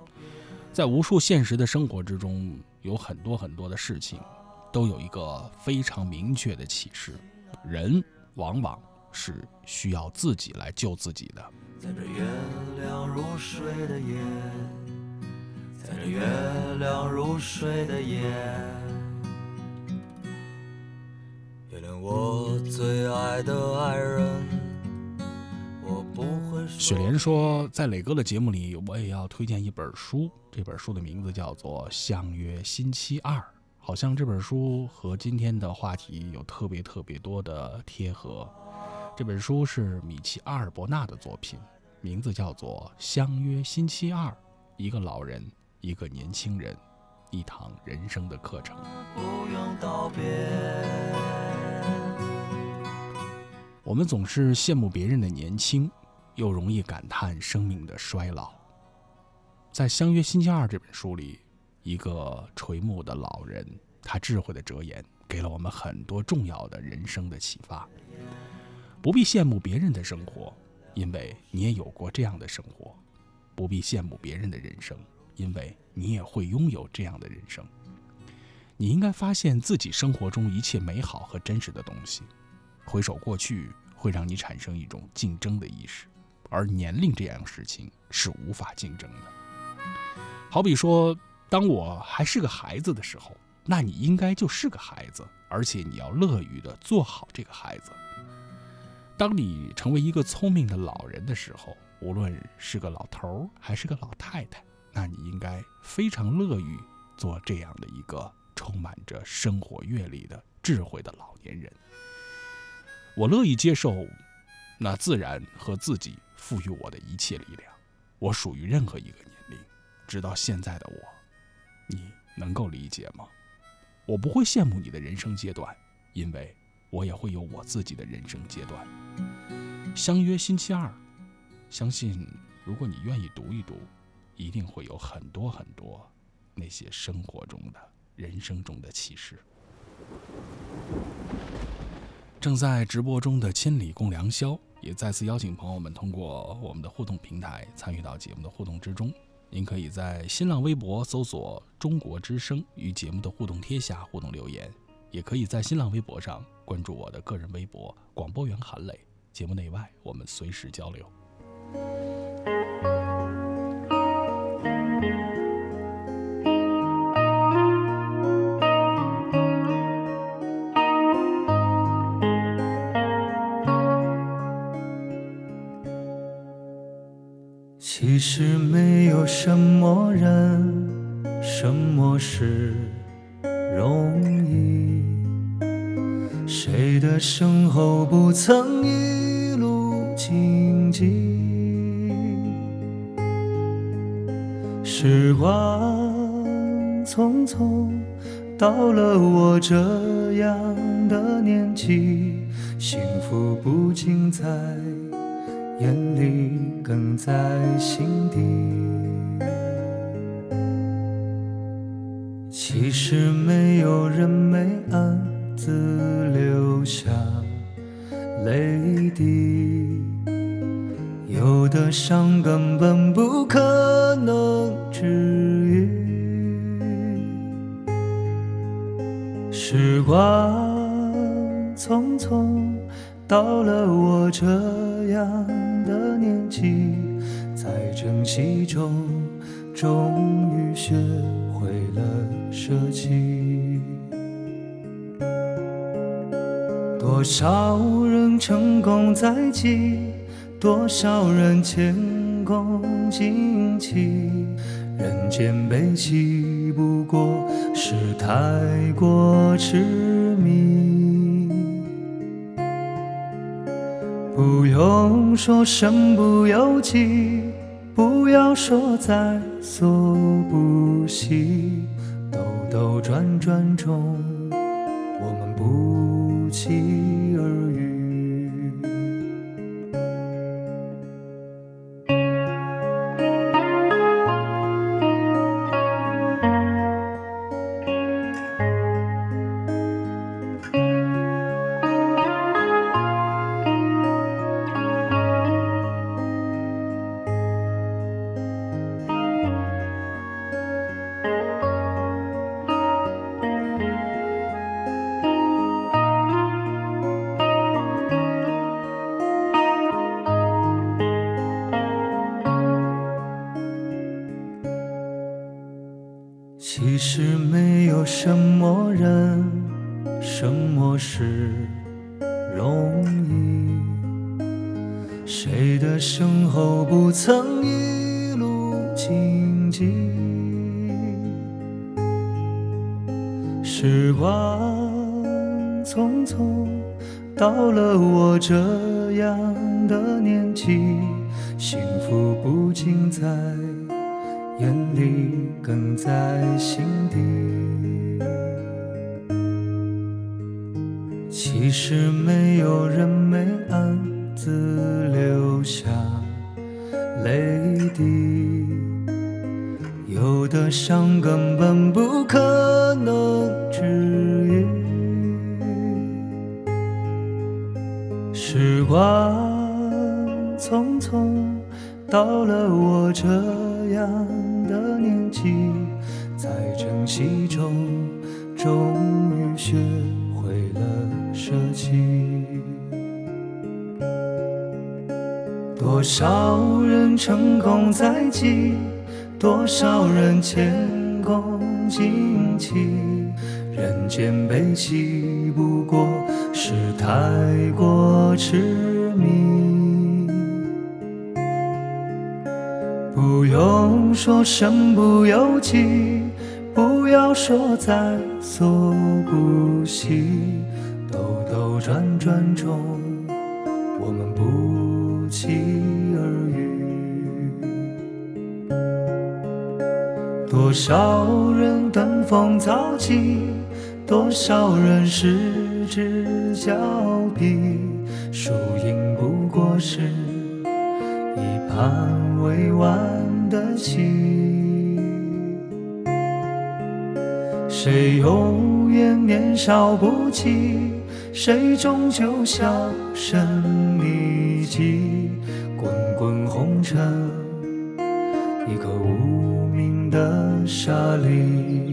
Speaker 1: 在无数现实的生活之中，有很多很多的事情。都有一个非常明确的启示：人往往是需要自己来救自己的。
Speaker 16: 在这月亮如水的夜，在这月亮如水的夜，原谅我最爱的爱人，
Speaker 1: 雪莲说，在磊哥的节目里，我也要推荐一本书，这本书的名字叫做《相约星期二》。好像这本书和今天的话题有特别特别多的贴合。这本书是米奇·阿尔伯纳的作品，名字叫做《相约星期二》。一个老人，一个年轻人，一堂人生的课程。
Speaker 16: 不用道别。
Speaker 1: 我们总是羡慕别人的年轻，又容易感叹生命的衰老。在《相约星期二》这本书里。一个垂暮的老人，他智慧的哲言给了我们很多重要的人生的启发。不必羡慕别人的生活，因为你也有过这样的生活；不必羡慕别人的人生，因为你也会拥有这样的人生。你应该发现自己生活中一切美好和真实的东西。回首过去，会让你产生一种竞争的意识，而年龄这样事情是无法竞争的。好比说。当我还是个孩子的时候，那你应该就是个孩子，而且你要乐于的做好这个孩子。当你成为一个聪明的老人的时候，无论是个老头还是个老太太，那你应该非常乐于做这样的一个充满着生活阅历的智慧的老年人。我乐意接受那自然和自己赋予我的一切力量。我属于任何一个年龄，直到现在的我。你能够理解吗？我不会羡慕你的人生阶段，因为我也会有我自己的人生阶段。相约星期二，相信如果你愿意读一读，一定会有很多很多那些生活中的人生中的启示。正在直播中的千里共良宵，也再次邀请朋友们通过我们的互动平台参与到节目的互动之中。您可以在新浪微博搜索“中国之声”与节目的互动贴下互动留言，也可以在新浪微博上关注我的个人微博“广播员韩磊”。节目内外，我们随时交流。
Speaker 16: 实没有什么人、什么事容易，谁的身后不曾一路荆棘？时光匆匆，到了我这样的年纪，幸福不仅在。眼里更在心底。其实没有人没暗自流下泪滴，有的伤根本不可能治愈。时光
Speaker 12: 匆。匆，到了我这样在珍惜中，终于学会了舍弃。多少人成功在即，多少人前功尽弃。人间悲喜，不过是太过痴迷。不用说身不由己，不要说在所不惜。兜兜转转中，我们不期其实没有什么人，什么事容易。谁的身后不曾一路荆棘？时光匆匆，到了我这样的年纪，幸福不仅在。眼里更在心底。其实没有人没暗自流下泪滴，有的伤根本不可能治愈。时光匆匆，到了我这多少人成功在即，多少人前功尽弃。人间悲喜，不过是太过痴迷。不用说身不由己，不要说在所不惜。兜兜转转中，我们不期多少人登峰造极，多少人失之交臂。输赢不过是一盘。未完的棋，谁永远年少不羁？谁终究销声匿迹？滚滚红尘，一个无名的沙
Speaker 10: 砾。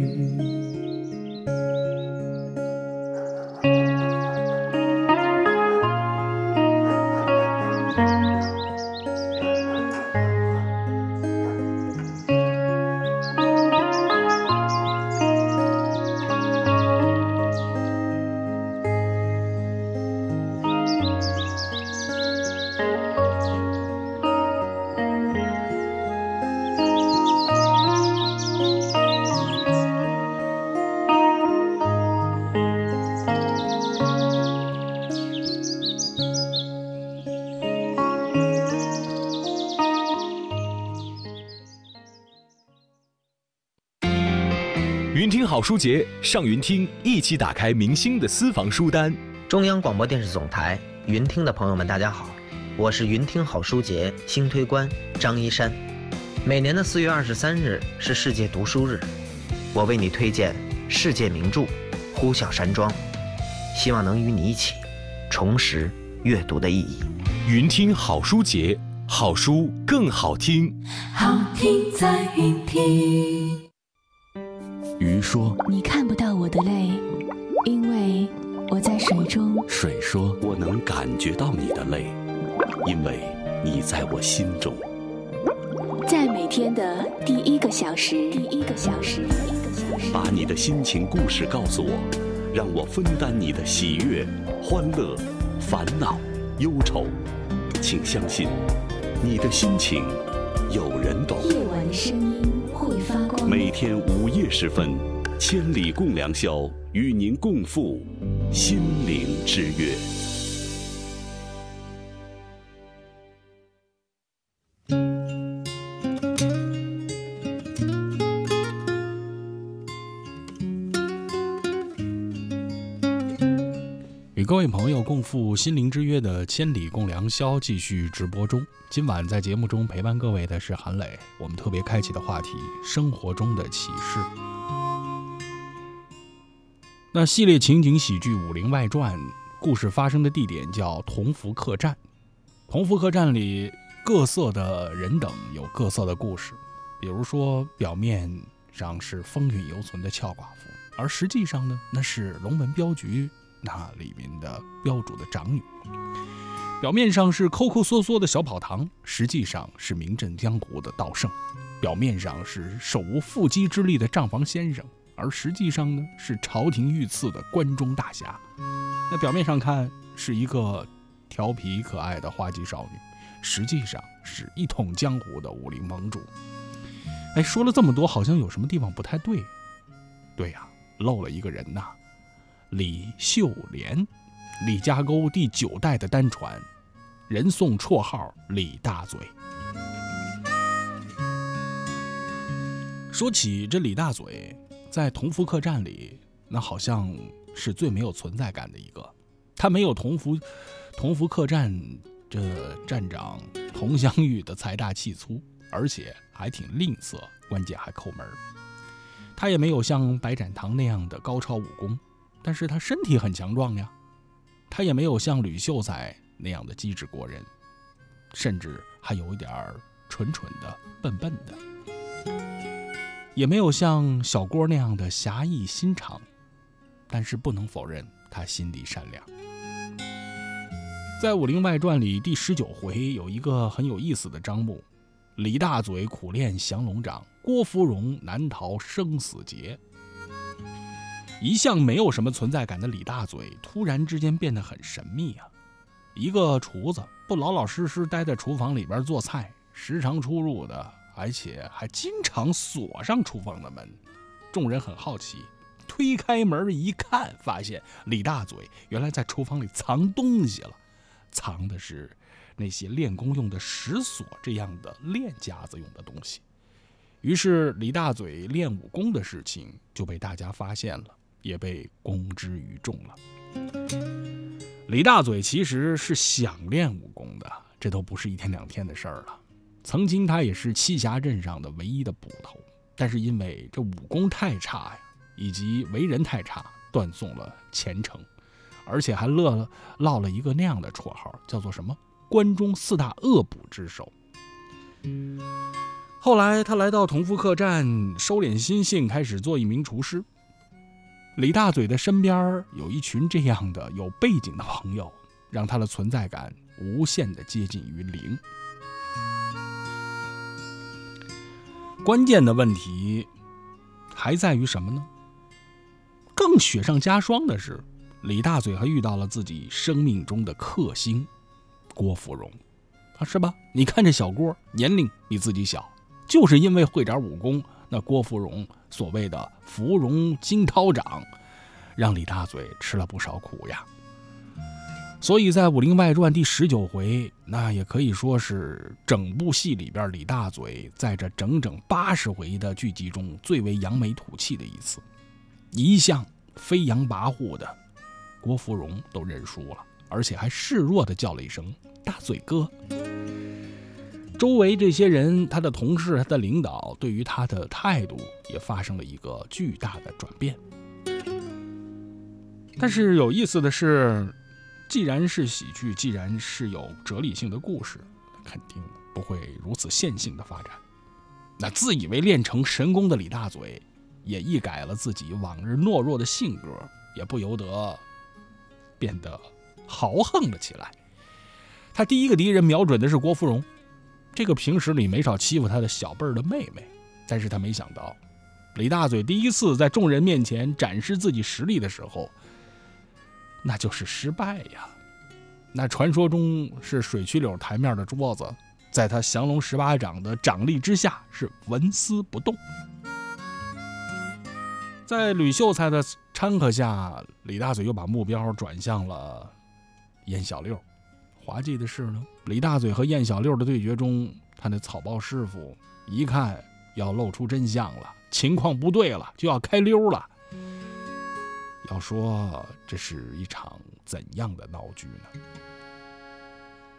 Speaker 10: 好书节，上云听一起打开明星的私房书单。
Speaker 17: 中央广播电视总台云听的朋友们，大家好，我是云听好书节新推官张一山。每年的四月二十三日是世界读书日，我为你推荐世界名著《呼啸山庄》，希望能与你一起重拾阅读的意义。
Speaker 10: 云听好书节，好书更好听。
Speaker 8: 好听在云听。
Speaker 18: 鱼说：“
Speaker 19: 你看不到我的泪，因为
Speaker 7: 我在水中。
Speaker 8: 水说：“
Speaker 5: 我能感觉到你的泪，因为你在我心中。”
Speaker 7: 在每天的第一个小时，第一个小时，第一个小时，
Speaker 5: 把你的心情故事告诉我，让我分担你的喜悦、欢乐、烦恼、忧愁。请相信，你的心情有人懂。
Speaker 7: 夜晚的声音。
Speaker 5: 每天午夜时分，千里共良宵，与您共赴心灵之约。
Speaker 1: 心灵之约的《千里共良宵》继续直播中。今晚在节目中陪伴各位的是韩磊。我们特别开启的话题：生活中的启示。那系列情景喜剧《武林外传》故事发生的地点叫同福客栈。同福客栈里各色的人等有各色的故事，比如说表面上是风韵犹存的俏寡妇，而实际上呢，那是龙门镖局。那里面的标主的长女，表面上是抠抠缩缩的小跑堂，实际上是名震江湖的道圣；表面上是手无缚鸡之力的账房先生，而实际上呢是朝廷御赐的关中大侠。那表面上看是一个调皮可爱的花季少女，实际上是一统江湖的武林盟主。哎，说了这么多，好像有什么地方不太对。对呀，漏了一个人呐。李秀莲，李家沟第九代的单传，人送绰号李大嘴。说起这李大嘴，在同福客栈里，那好像是最没有存在感的一个。他没有同福同福客栈这站长佟湘玉的财大气粗，而且还挺吝啬，关键还抠门。他也没有像白展堂那样的高超武功。但是他身体很强壮呀，他也没有像吕秀才那样的机智过人，甚至还有一点儿蠢蠢的、笨笨的，也没有像小郭那样的侠义心肠。但是不能否认，他心地善良。在《武林外传》里第十九回有一个很有意思的章目：李大嘴苦练降龙掌，郭芙蓉难逃生死劫。一向没有什么存在感的李大嘴，突然之间变得很神秘啊！一个厨子不老老实实待在厨房里边做菜，时常出入的，而且还经常锁上厨房的门。众人很好奇，推开门一看，发现李大嘴原来在厨房里藏东西了，藏的是那些练功用的石锁这样的练家子用的东西。于是李大嘴练武功的事情就被大家发现了。也被公之于众了。李大嘴其实是想练武功的，这都不是一天两天的事儿了。曾经他也是栖霞镇上的唯一的捕头，但是因为这武功太差呀，以及为人太差，断送了前程，而且还落了落了一个那样的绰号，叫做什么“关中四大恶捕之首”。后来他来到同福客栈，收敛心性，开始做一名厨师。李大嘴的身边有一群这样的有背景的朋友，让他的存在感无限的接近于零。关键的问题还在于什么呢？更雪上加霜的是，李大嘴还遇到了自己生命中的克星郭芙蓉，啊，是吧？你看这小郭，年龄比自己小，就是因为会点武功。那郭芙蓉所谓的“芙蓉惊涛掌”，让李大嘴吃了不少苦呀。所以在《武林外传》第十九回，那也可以说是整部戏里边李大嘴在这整整八十回的剧集中最为扬眉吐气的一次。一向飞扬跋扈的郭芙蓉都认输了，而且还示弱的叫了一声“大嘴哥”。周围这些人，他的同事、他的领导，对于他的态度也发生了一个巨大的转变。但是有意思的是，既然是喜剧，既然是有哲理性的故事，肯定不会如此线性的发展。那自以为练成神功的李大嘴，也一改了自己往日懦弱的性格，也不由得变得豪横了起来。他第一个敌人瞄准的是郭芙蓉，这个平时里没少欺负他的小辈儿的妹妹。但是他没想到，李大嘴第一次在众人面前展示自己实力的时候，那就是失败呀。那传说中是水曲柳台面的桌子，在他降龙十八掌的掌力之下是纹丝不动。在吕秀才的掺和下，李大嘴又把目标转向了燕小六。滑稽的是呢，李大嘴和燕小六的对决中，他那草包师傅一看要露出真相了，情况不对了，就要开溜了。要说这是一场怎样的闹剧呢？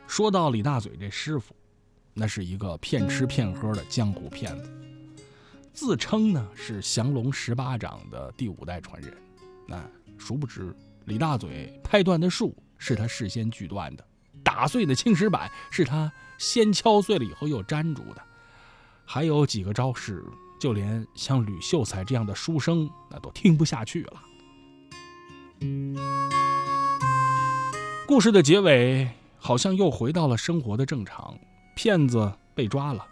Speaker 1: 说到李大嘴这师傅，那是一个骗吃骗喝的江湖骗子，自称呢是降龙十八掌的第五代传人。那殊不知，李大嘴拍断的树是他事先锯断的。打碎的青石板是他先敲碎了以后又粘住的，还有几个招式，就连像吕秀才这样的书生那都听不下去了。故事的结尾好像又回到了生活的正常，骗子被抓了，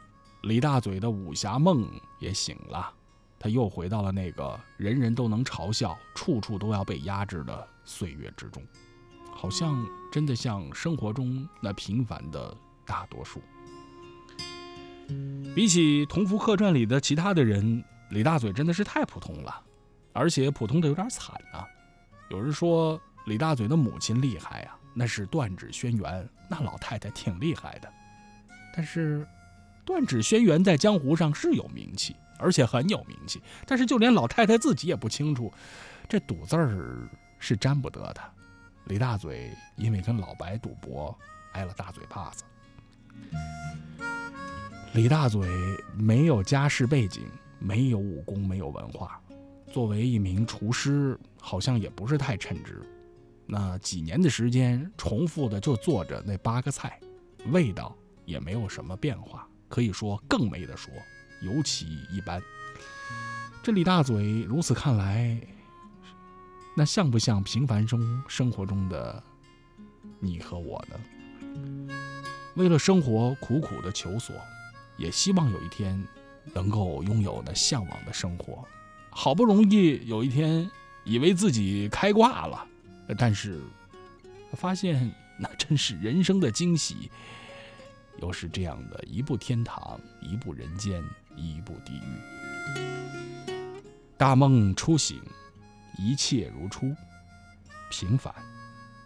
Speaker 1: 李大嘴的武侠梦也醒了，他又回到了那个人人都能嘲笑、处处都要被压制的岁月之中。好像真的像生活中那平凡的大多数。比起《同福客栈》里的其他的人，李大嘴真的是太普通了，而且普通的有点惨啊。有人说李大嘴的母亲厉害啊，那是断指轩辕，那老太太挺厉害的。但是，断指轩辕在江湖上是有名气，而且很有名气。但是就连老太太自己也不清楚，这赌字儿是沾不得的。李大嘴因为跟老白赌博，挨了大嘴巴子。李大嘴没有家世背景，没有武功，没有文化，作为一名厨师，好像也不是太称职。那几年的时间，重复的就做着那八个菜，味道也没有什么变化，可以说更没得说，尤其一般。这李大嘴如此看来。那像不像平凡中生活中的你和我呢？为了生活苦苦的求索，也希望有一天能够拥有那向往的生活。好不容易有一天以为自己开挂了，但是发现那真是人生的惊喜，又是这样的一步天堂，一步人间，一步地狱。大梦初醒。一切如初，平凡，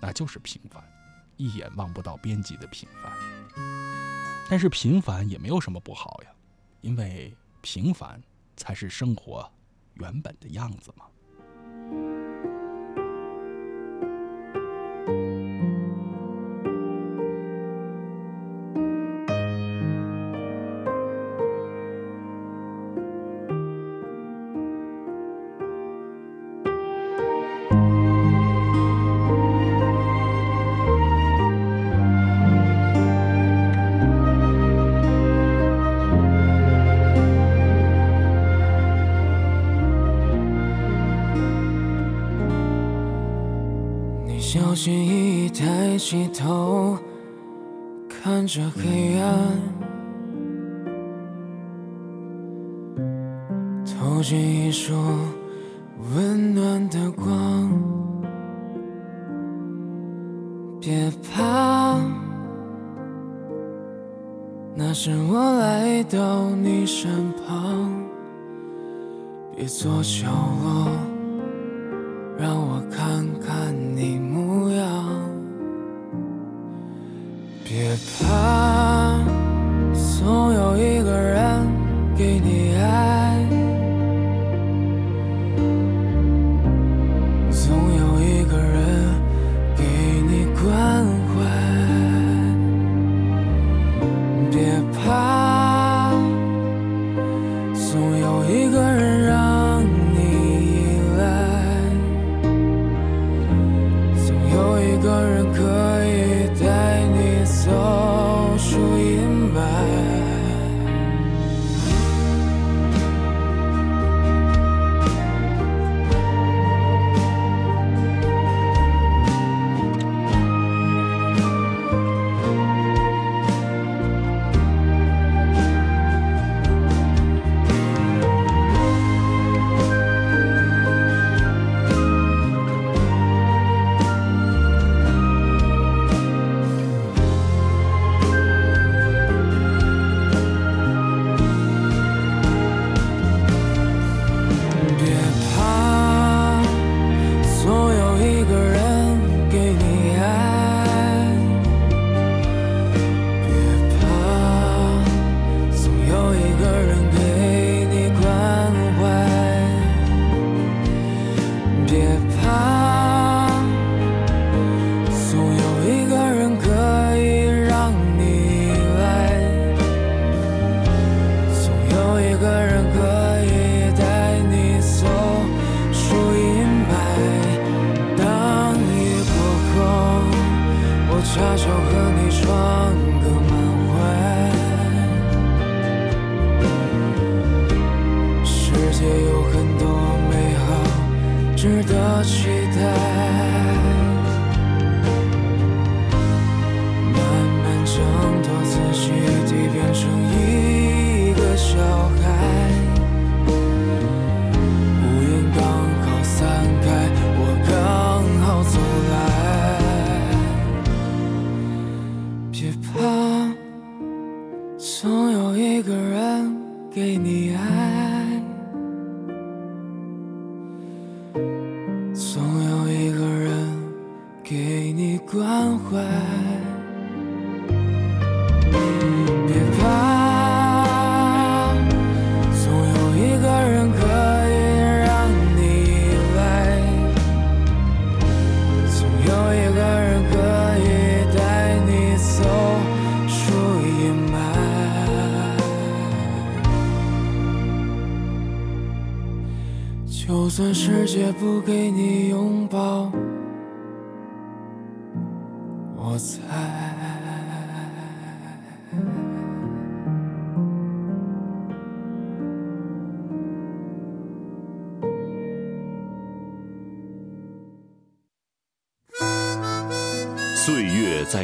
Speaker 1: 那就是平凡，一眼望不到边际的平凡。但是平凡也没有什么不好呀，因为平凡才是生活原本的样子嘛。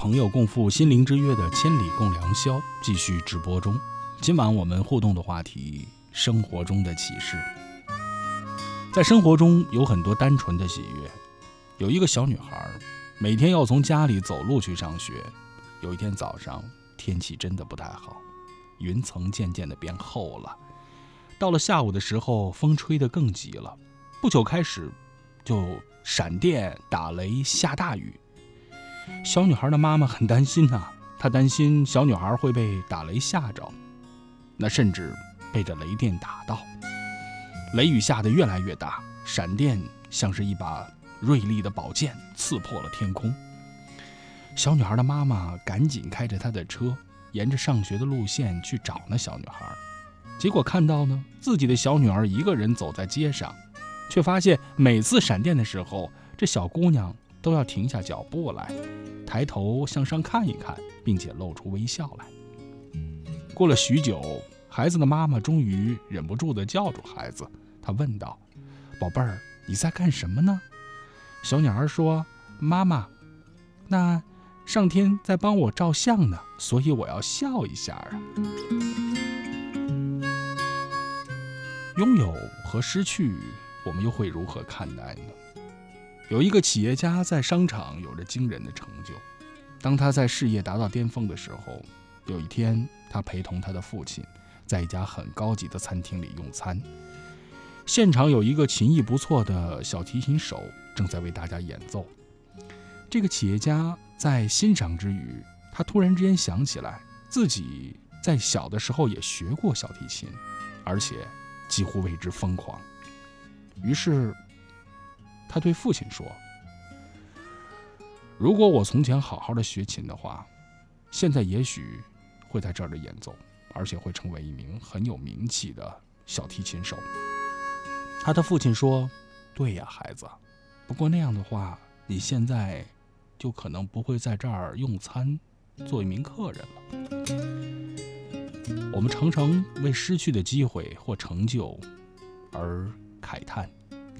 Speaker 1: 朋友共赴心灵之约的千里共良宵继续直播中。今晚我们互动的话题：生活中的启示。在生活中有很多单纯的喜悦。有一个小女孩，每天要从家里走路去上学。有一天早上，天气真的不太好，云层渐渐的变厚了。到了下午的时候，风吹得更急了。不久开始，就闪电、打雷、下大雨。小女孩的妈妈很担心呐、她担心小女孩会被打雷吓着，那甚至被这雷电打到。雷雨下得越来越大，闪电像是一把锐利的宝剑，刺破了天空。小女孩的妈妈赶紧开着她的车，沿着上学的路线去找那小女孩。结果看到呢，自己的小女儿一个人走在街上，却发现每次闪电的时候，这小姑娘都要停下脚步来，抬头向上看一看，并且露出微笑来。过了许久，孩子的妈妈终于忍不住地叫住孩子，她问道：“宝贝儿，你在干什么呢？”小女孩说：“妈妈，那上天在帮我照相呢，所以我要笑一下啊。”拥有和失去，我们又会如何看待呢？有一个企业家在商场有着惊人的成就。当他在事业达到巅峰的时候，有一天，他陪同他的父亲在一家很高级的餐厅里用餐。现场有一个琴艺不错的小提琴手正在为大家演奏。这个企业家在欣赏之余，他突然之间想起来，自己在小的时候也学过小提琴，而且几乎为之疯狂。于是，他对父亲说：“如果我从前好好的学琴的话，现在也许会在这儿的演奏，而且会成为一名很有名气的小提琴手。”他的父亲说：“对呀，孩子，不过那样的话，你现在就可能不会在这儿用餐，做一名客人了。”我们常常为失去的机会或成就而慨叹，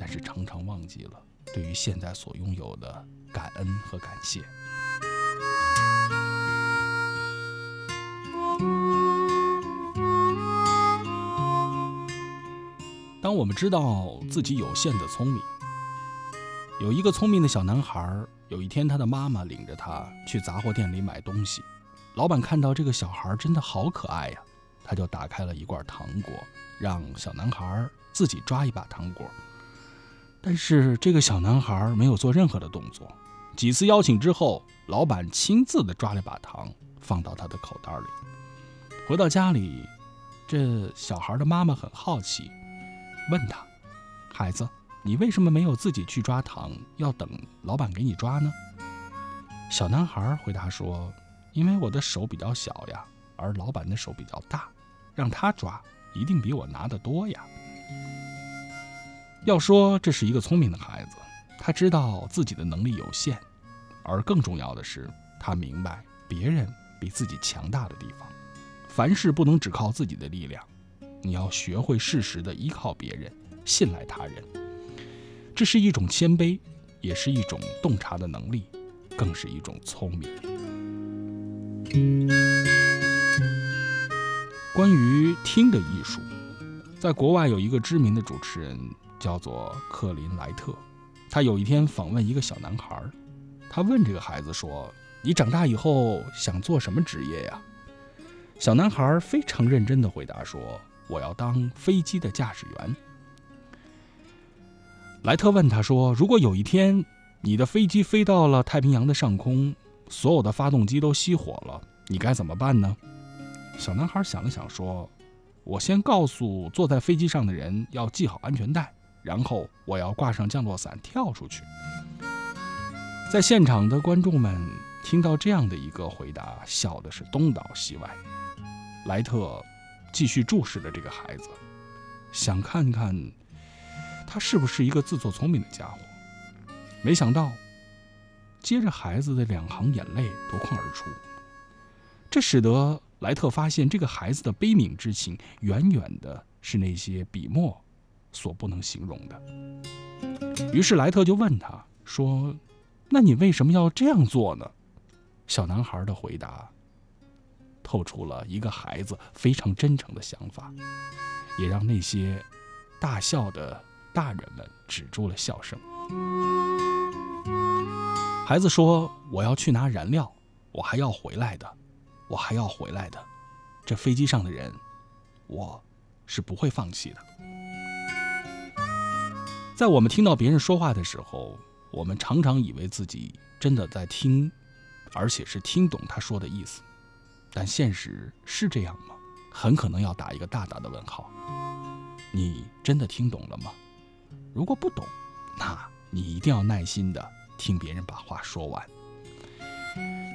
Speaker 1: 但是常常忘记了对于现在所拥有的感恩和感谢。当我们知道自己有限的聪明，有一个聪明的小男孩，有一天他的妈妈领着他去杂货店里买东西，老板看到这个小孩真的好可爱呀，他就打开了一罐糖果，让小男孩自己抓一把糖果。但是这个小男孩没有做任何的动作。几次邀请之后，老板亲自的抓了把糖放到他的口袋里。回到家里，这小孩的妈妈很好奇，问他：“孩子。”你为什么没有自己去抓糖，要等老板给你抓呢？小男孩回答说：“因为我的手比较小呀，而老板的手比较大，让他抓一定比我拿得多呀。”要说这是一个聪明的孩子，他知道自己的能力有限，而更重要的是，他明白别人比自己强大的地方。凡事不能只靠自己的力量，你要学会适时的依靠别人，信赖他人。这是一种谦卑，也是一种洞察的能力，更是一种聪明。关于听的艺术，在国外有一个知名的主持人叫做克林莱特，他有一天访问一个小男孩，他问这个孩子说：“你长大以后想做什么职业呀？”小男孩非常认真地回答说：“我要当飞机的驾驶员。”莱特问他说：“如果有一天，你的飞机飞到了太平洋的上空，所有的发动机都熄火了，你该怎么办呢？”小男孩想了想说：“我先告诉坐在飞机上的人要系好安全带，然后我要挂上降落伞跳出去。”在现场的观众们听到这样的一个回答，笑的是东倒西歪。莱特继续注视着这个孩子，想看看。他是不是一个自作聪明的家伙？没想到，接着孩子的两行眼泪夺眶而出。这使得莱特发现，这个孩子的悲悯之情远远的是那些笔墨所不能形容的。于是莱特就问他说：“那你为什么要这样做呢？”小男孩的回答透出了一个孩子非常真诚的想法，也让那些大笑的。大人们止住了笑声。孩子说：“我要去拿燃料，我还要回来的，我还要回来的。这飞机上的人，我是不会放弃的。”在我们听到别人说话的时候，我们常常以为自己真的在听，而且是听懂他说的意思。但现实是这样吗？很可能要打一个大大的问号。你真的听懂了吗？如果不懂，那你一定要耐心的听别人把话说完。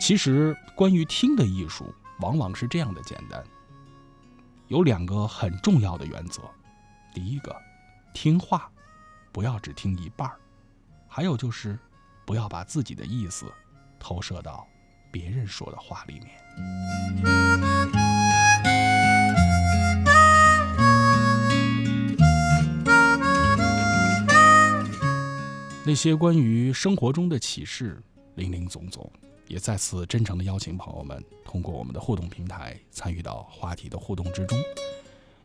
Speaker 1: 其实，关于听的艺术，往往是这样的简单。有两个很重要的原则：第一个，听话不要只听一半儿；还有就是，不要把自己的意思投射到别人说的话里面。那些关于生活中的启示，林林总总，也再次真诚的邀请朋友们通过我们的互动平台参与到话题的互动之中。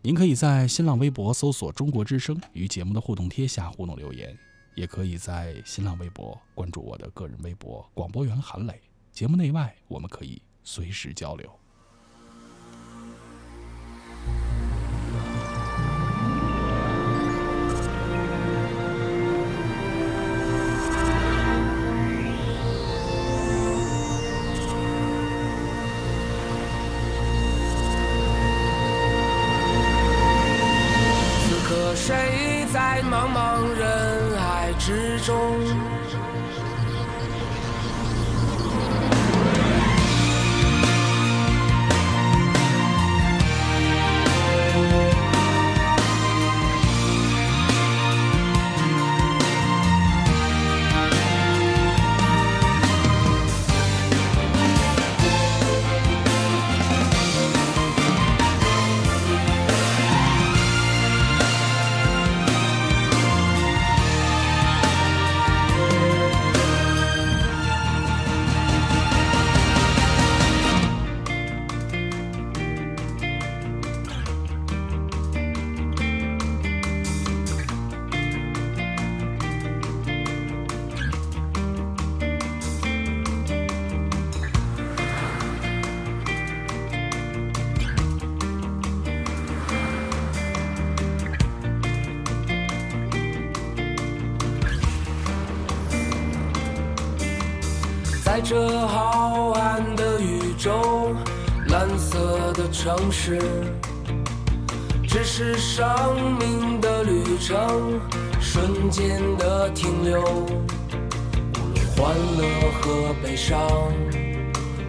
Speaker 1: 您可以在新浪微博搜索“中国之声”与节目的互动贴下互动留言，也可以在新浪微博关注我的个人微博“广播员韩磊”。节目内外，我们可以随时交流。
Speaker 20: 城市，只是生命的旅程，瞬间的停留。无论欢乐和悲伤，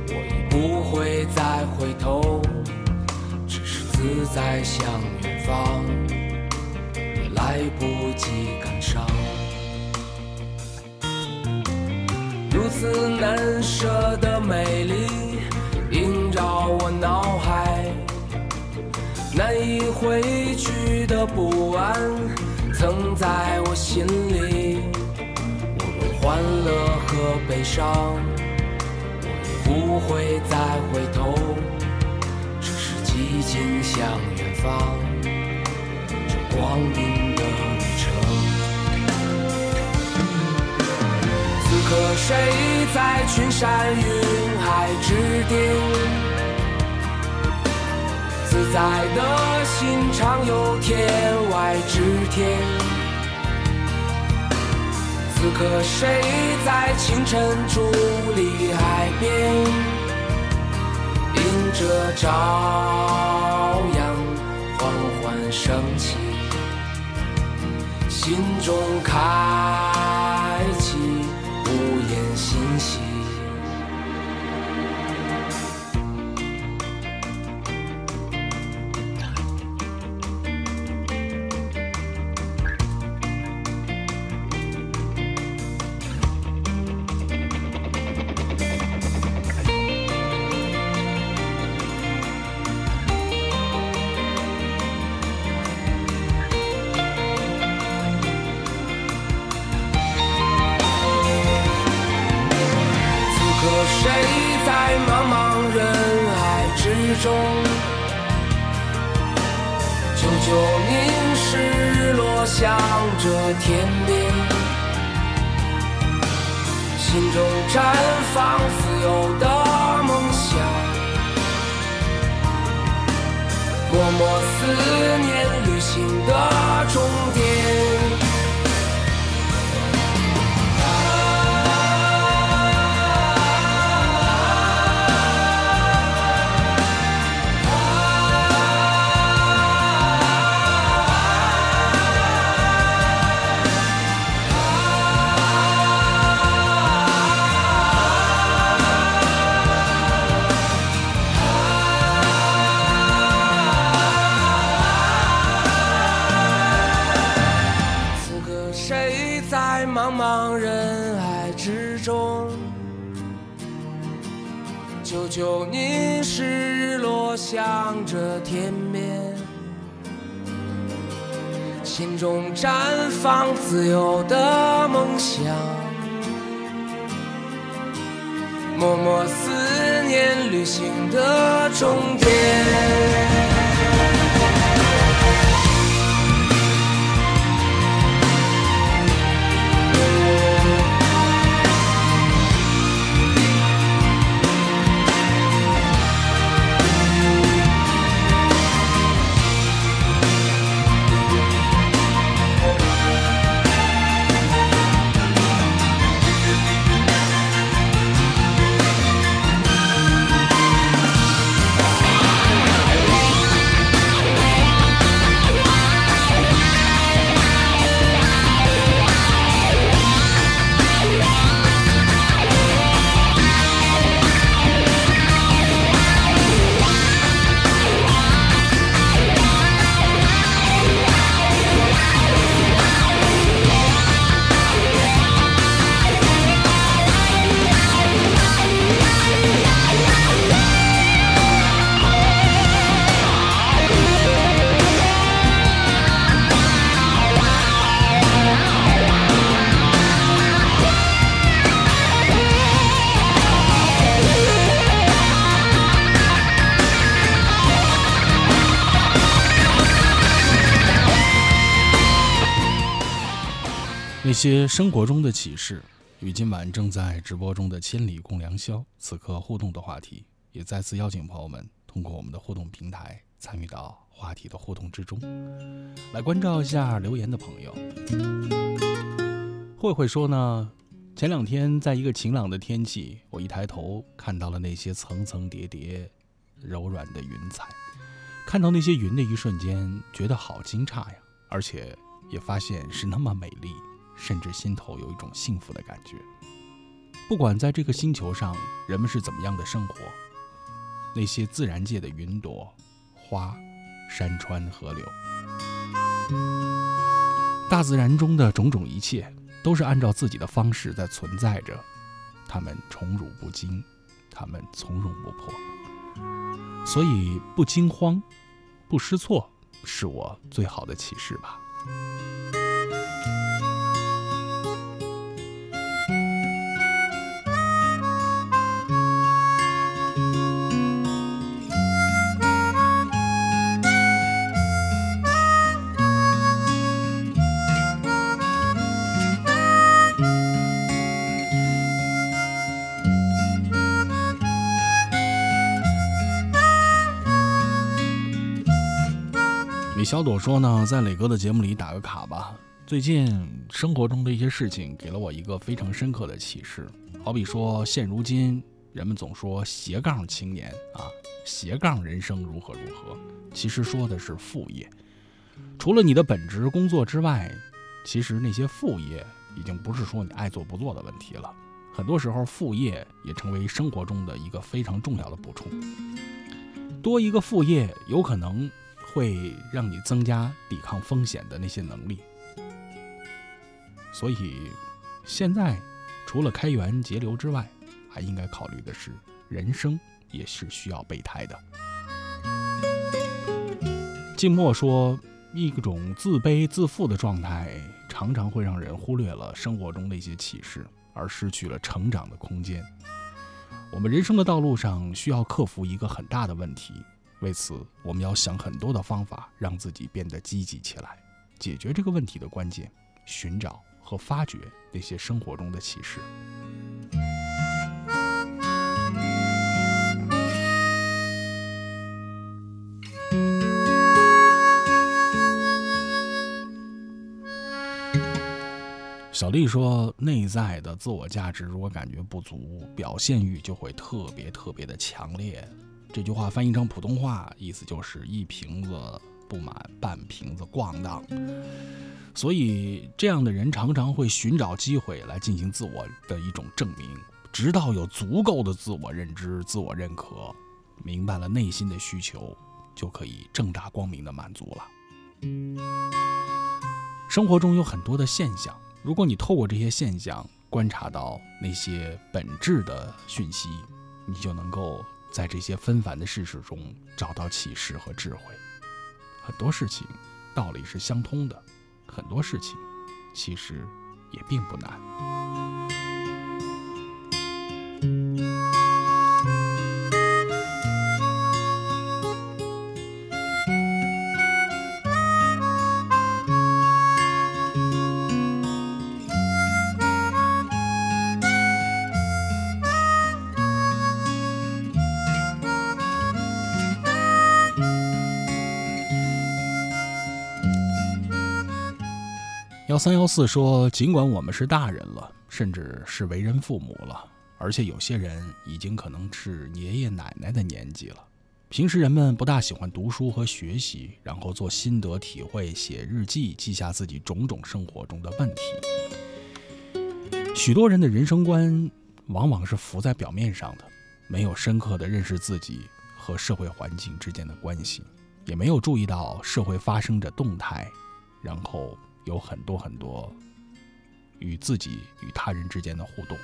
Speaker 20: 我已不会再回头，只是自在向远方，来不及感伤。如此难舍回去的不安曾在我心里。无论欢乐和悲伤，我也不会再回头，只是寂静向远方，这光阴的旅程。此刻谁在群山云海之巅？自在的心常有天外之天。此刻谁在清晨伫立海边？迎着朝阳缓缓升起，心中开
Speaker 1: 些生活中的启示，与今晚正在直播中的“千里共良宵”此刻互动的话题，也再次邀请朋友们通过我们的互动平台参与到话题的互动之中。来关照一下留言的朋友。慧慧说呢，前两天，在一个晴朗的天气，我一抬头看到了那些层层叠叠、柔软的云彩。看到那些云的一瞬间，觉得好惊诧呀！而且也发现是那么美丽，甚至心头有一种幸福的感觉。不管在这个星球上人们是怎么样的生活，那些自然界的云朵、花、山川、河流，大自然中的种种一切。都是按照自己的方式在存在着，他们宠辱不惊，他们从容不迫，所以不惊慌，不失措，是我最好的启示吧。小朵说呢，在磊哥的节目里打个卡吧。最近生活中的一些事情给了我一个非常深刻的启示。好比说，现如今人们总说斜杠青年啊，斜杠人生如何如何，其实说的是副业。除了你的本职工作之外，其实那些副业已经不是说你爱做不做的问题了。很多时候，副业也成为生活中的一个非常重要的补充。多一个副业，有可能。会让你增加抵抗风险的那些能力，所以现在除了开源节流之外，还应该考虑的是，人生也是需要备胎的。静默说，一种自卑自负的状态，常常会让人忽略了生活中的一些启示，而失去了成长的空间。我们人生的道路上需要克服一个很大的问题。为此，我们要想很多的方法，让自己变得积极起来。解决这个问题的关键，寻找和发掘那些生活中的启示。小丽说：“内在的自我价值如果感觉不足，表现欲就会特别特别的强烈。”这句话翻译成普通话，意思就是一瓶子不满，半瓶子咣当。所以，这样的人常常会寻找机会来进行自我的一种证明，直到有足够的自我认知、自我认可，明白了内心的需求，就可以正大光明的满足了。生活中有很多的现象，如果你透过这些现象观察到那些本质的讯息，你就能够。在这些纷繁的世事中找到启示和智慧，很多事情道理是相通的，很多事情其实也并不难。三幺四说：“尽管我们是大人了，甚至是为人父母了，而且有些人已经可能是爷爷奶奶的年纪了。平时人们不大喜欢读书和学习，然后做心得体会、写日记，记下自己种种生活中的问题。许多人的人生观往往是浮在表面上的，没有深刻的认识自己和社会环境之间的关系，也没有注意到社会发生着动态，然后。”有很多很多与自己与他人之间的互动，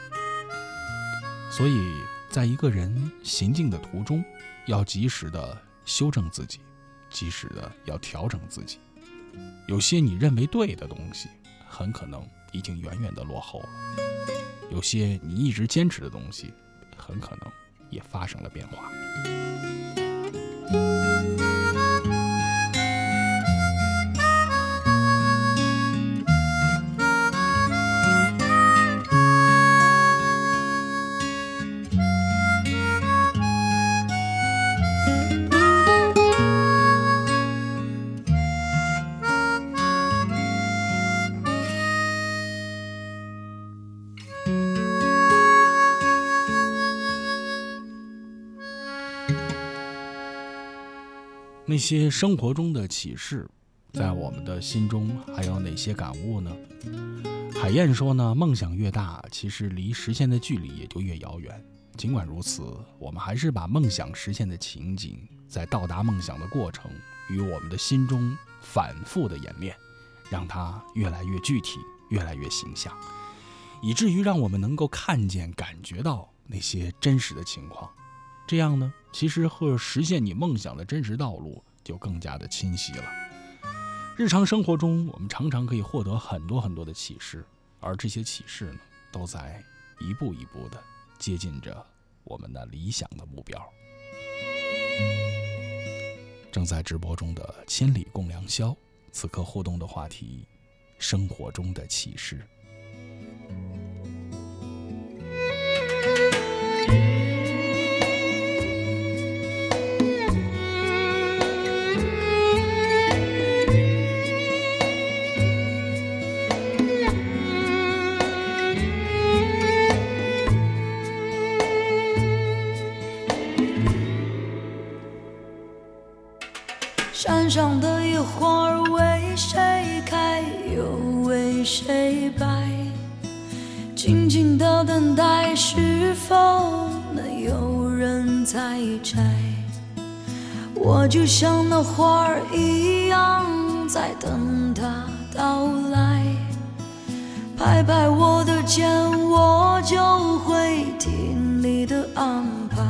Speaker 1: 所以在一个人行进的途中，要及时的修正自己，及时的要调整自己。有些你认为对的东西，很可能已经远远的落后了；有些你一直坚持的东西，很可能也发生了变化。些生活中的启示，在我们的心中还有哪些感悟呢？海燕说呢，梦想越大，其实离实现的距离也就越遥远。尽管如此，我们还是把梦想实现的情景，在到达梦想的过程与我们的心中反复的演练，让它越来越具体，越来越形象，以至于让我们能够看见、感觉到那些真实的情况。这样呢，其实和实现你梦想的真实道路就更加的清晰了。日常生活中，我们常常可以获得很多很多的启示，而这些启示呢，都在一步一步的。接近着我们的理想的目标。正在直播中的千里共良宵，此刻互动的话题：生活中的启示。
Speaker 12: 就像那花儿一样，在等它到来。拍拍我的肩，我就会听你的安排。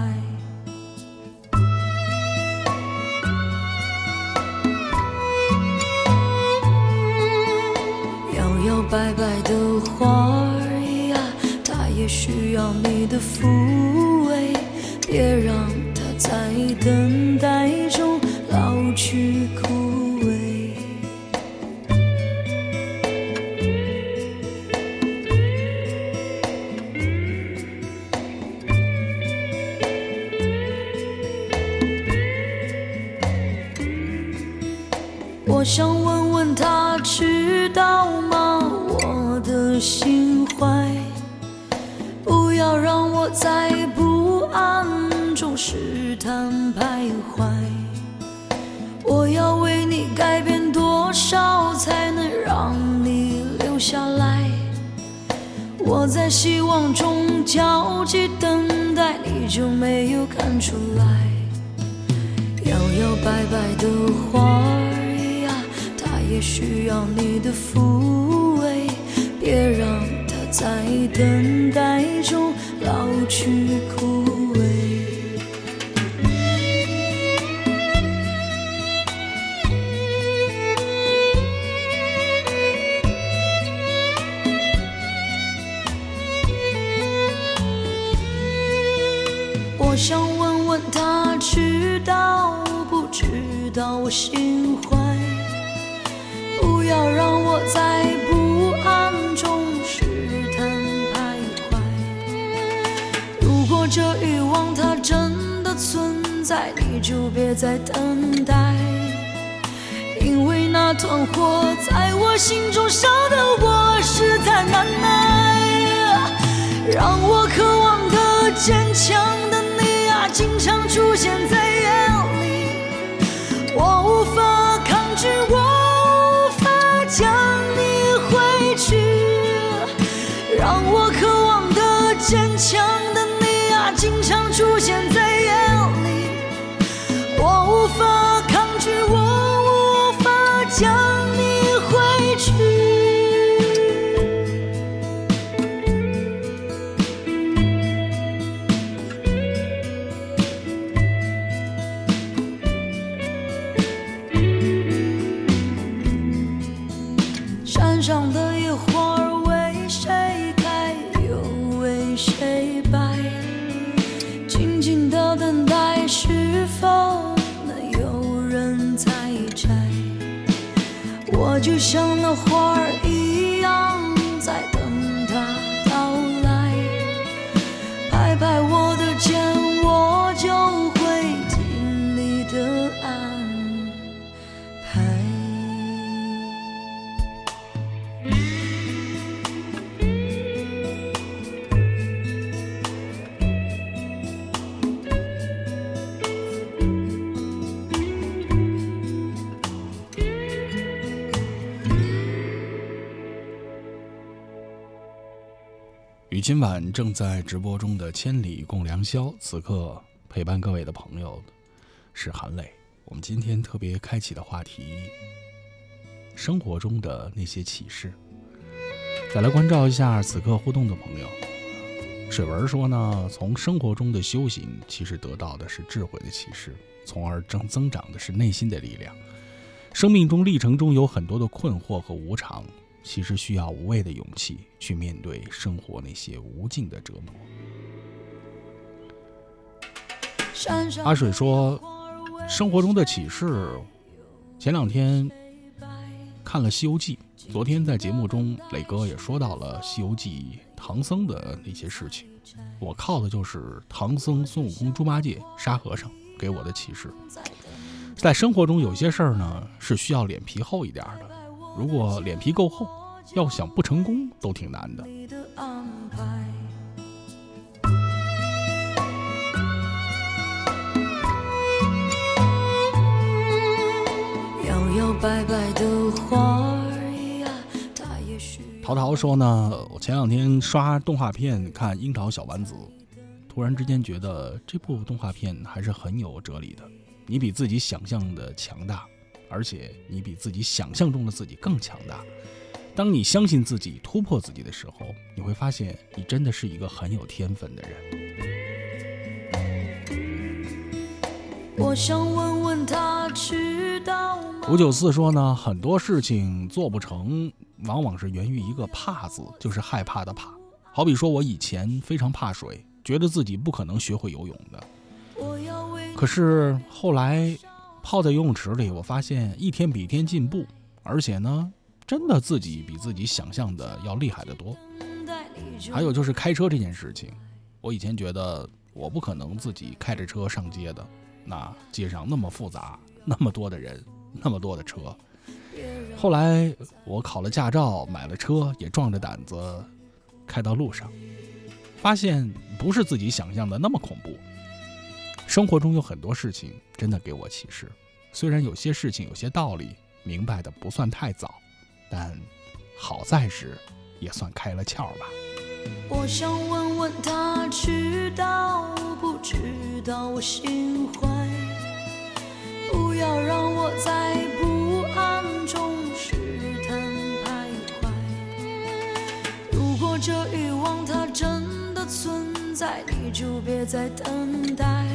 Speaker 12: 摇摇摆摆的花儿呀，它也需要你的抚慰，别让在等待中老去试探徘徊。我要为你改变多少，才能让你留下来？我在希望中焦急等待，你就没有看出来？摇摇摆摆的花儿呀，它也需要你的抚慰，别让它在等待中老去枯萎。存在，你就别再等待，因为那团火在我心中烧得我实在难耐，让我渴望的坚强的你啊，经常出现在夜里，我无法抗拒，我无法将你挥去，让我渴望的坚强就像那花儿
Speaker 1: 今晚正在直播中的《千里共良宵》，此刻陪伴各位的朋友是韩磊。我们今天特别开启的话题：生活中的那些启示。再来关照一下此刻互动的朋友。水文说呢，从生活中的修行，其实得到的是智慧的启示，从而增增长的是内心的力量。生命中历程中有很多的困惑和无常，其实需要无畏的勇气去面对生活那些无尽的折磨。阿水说，生活中的启示，前两天看了《西游记》，昨天在节目中磊哥也说到了《西游记》唐僧的那些事情，我靠的就是唐僧孙悟空猪八戒沙和尚给我的启示。在生活中有些事儿呢是需要脸皮厚一点的，如果脸皮够厚，要想不成功都挺难的。
Speaker 12: 摇摇摆摆的花呀，它也许
Speaker 1: 淘淘说呢，我前两天刷动画片看《樱桃小丸子》，突然之间觉得这部动画片还是很有哲理的。你比自己想象的强大，而且你比自己想象中的自己更强大。当你相信自己、突破自己的时候，你会发现你真的是一个很有天分的人。
Speaker 12: 我想问问他知道吗？
Speaker 1: 五九四说呢，很多事情做不成，往往是源于一个“怕”字，就是害怕的怕。好比说我以前非常怕水，觉得自己不可能学会游泳的。可是后来泡在游泳池里，我发现一天比一天进步，而且呢，真的自己比自己想象的要厉害得多。还有就是开车这件事情，我以前觉得我不可能自己开着车上街的，那街上那么复杂，那么多的人，那么多的车。后来我考了驾照，买了车，也壮着胆子开到路上，发现不是自己想象的那么恐怖。生活中有很多事情真的给我启示，虽然有些事情、有些道理明白的不算太早，但好在是也算开了窍吧。
Speaker 12: 我想问问他知道不知道我心怀，不要让我在不安中试探徘徊。如果这欲望它真的存在，你就别再等待。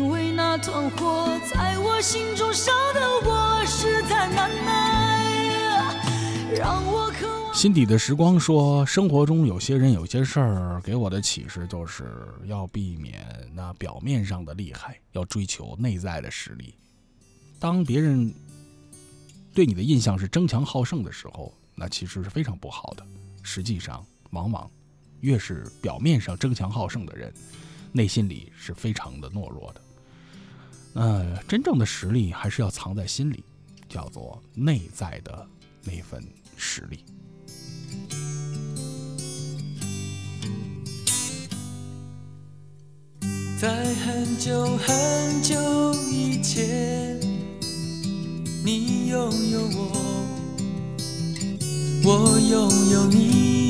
Speaker 12: 因为那团火在我心中烧的我实在难耐，让我渴望。
Speaker 1: 心底的时光说，生活中有些人、有些事儿给我的启示，就是要避免那表面上的厉害，要追求内在的实力。当别人对你的印象是争强好胜的时候，那其实是非常不好的。实际上，往往越是表面上争强好胜的人。内心里是非常的懦弱的，呃，真正的实力还是要藏在心里，叫做内在的那份实力。
Speaker 9: 在很久很久以前，你拥有我，我拥有你。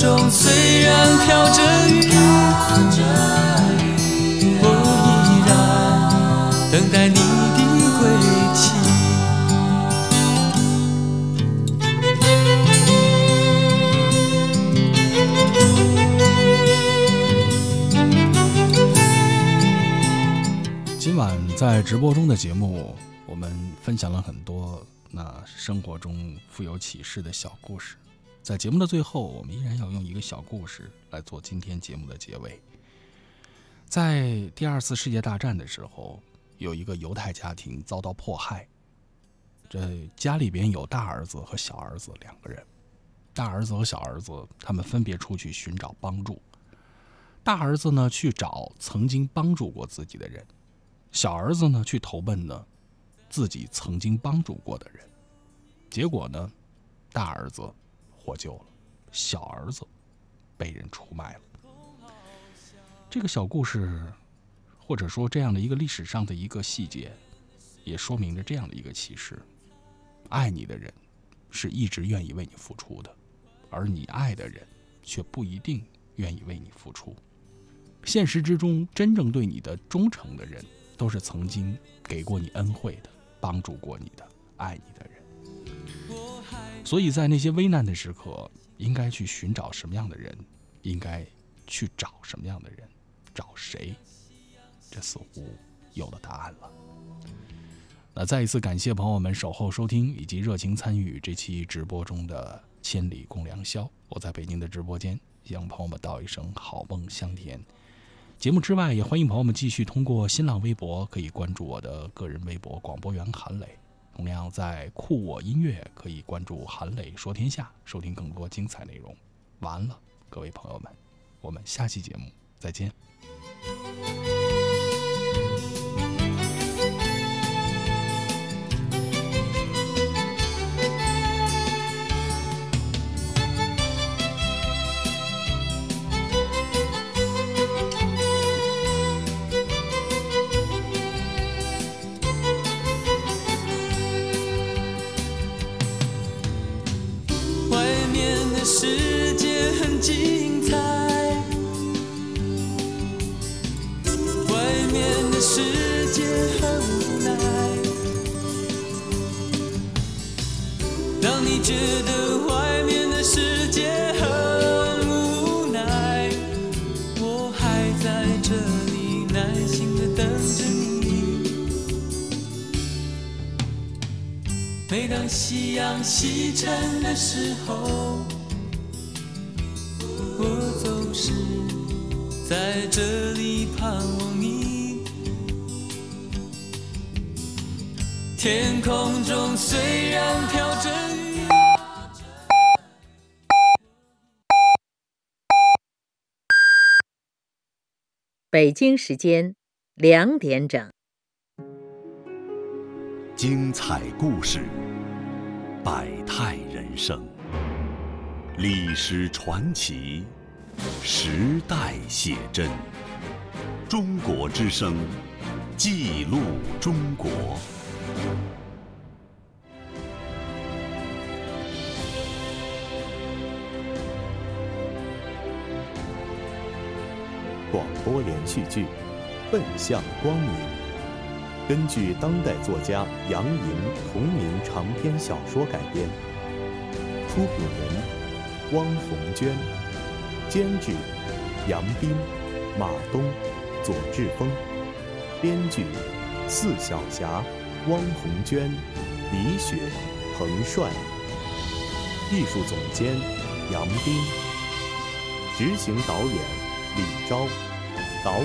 Speaker 9: 中虽然飘着雨我依然等待你的归期。
Speaker 1: 今晚在直播中的节目我们分享了很多那生活中富有启示的小故事。在节目的最后，我们依然要用一个小故事来做今天节目的结尾。在第二次世界大战的时候，有一个犹太家庭遭到迫害，这家里边有大儿子和小儿子两个人。大儿子和小儿子他们分别出去寻找帮助。大儿子呢去找曾经帮助过自己的人，小儿子呢去投奔呢自己曾经帮助过的人。结果呢，大儿子获救了，小儿子被人出卖了。这个小故事，或者说这样的一个历史上的一个细节，也说明着这样的一个启示：爱你的人是一直愿意为你付出的，而你爱的人却不一定愿意为你付出。现实之中，真正对你的忠诚的人，都是曾经给过你恩惠的、帮助过你的、爱你的人。所以在那些危难的时刻，应该去寻找什么样的人，应该去找什么样的人，找谁？这似乎有了答案了。那再一次感谢朋友们守候收听以及热情参与这期直播中的《千里共良宵》。我在北京的直播间向朋友们道一声好梦香甜。节目之外，也欢迎朋友们继续通过新浪微博可以关注我的个人微博“广播员韩磊”。同样在酷我音乐可以关注“韩磊说天下”，收听更多精彩内容。完了，各位朋友们，我们下期节目再见。
Speaker 9: 觉得外面的世界很无奈，我还在这里耐心的等着你。每当夕阳西沉的时候，我总是在这里盼望你。天空中虽然飘着雨
Speaker 15: 北京时间两点整。
Speaker 5: 精彩故事，百态人生，历史传奇，时代写真。中国之声，记录中国。
Speaker 21: 广播连续剧《奔向光明》，根据当代作家杨莹同名长篇小说改编。出品人：汪红娟，监制：杨斌、马东、左志峰，编剧：四小侠、汪红娟、李雪、彭帅，艺术总监：杨斌，执行导演。李昭。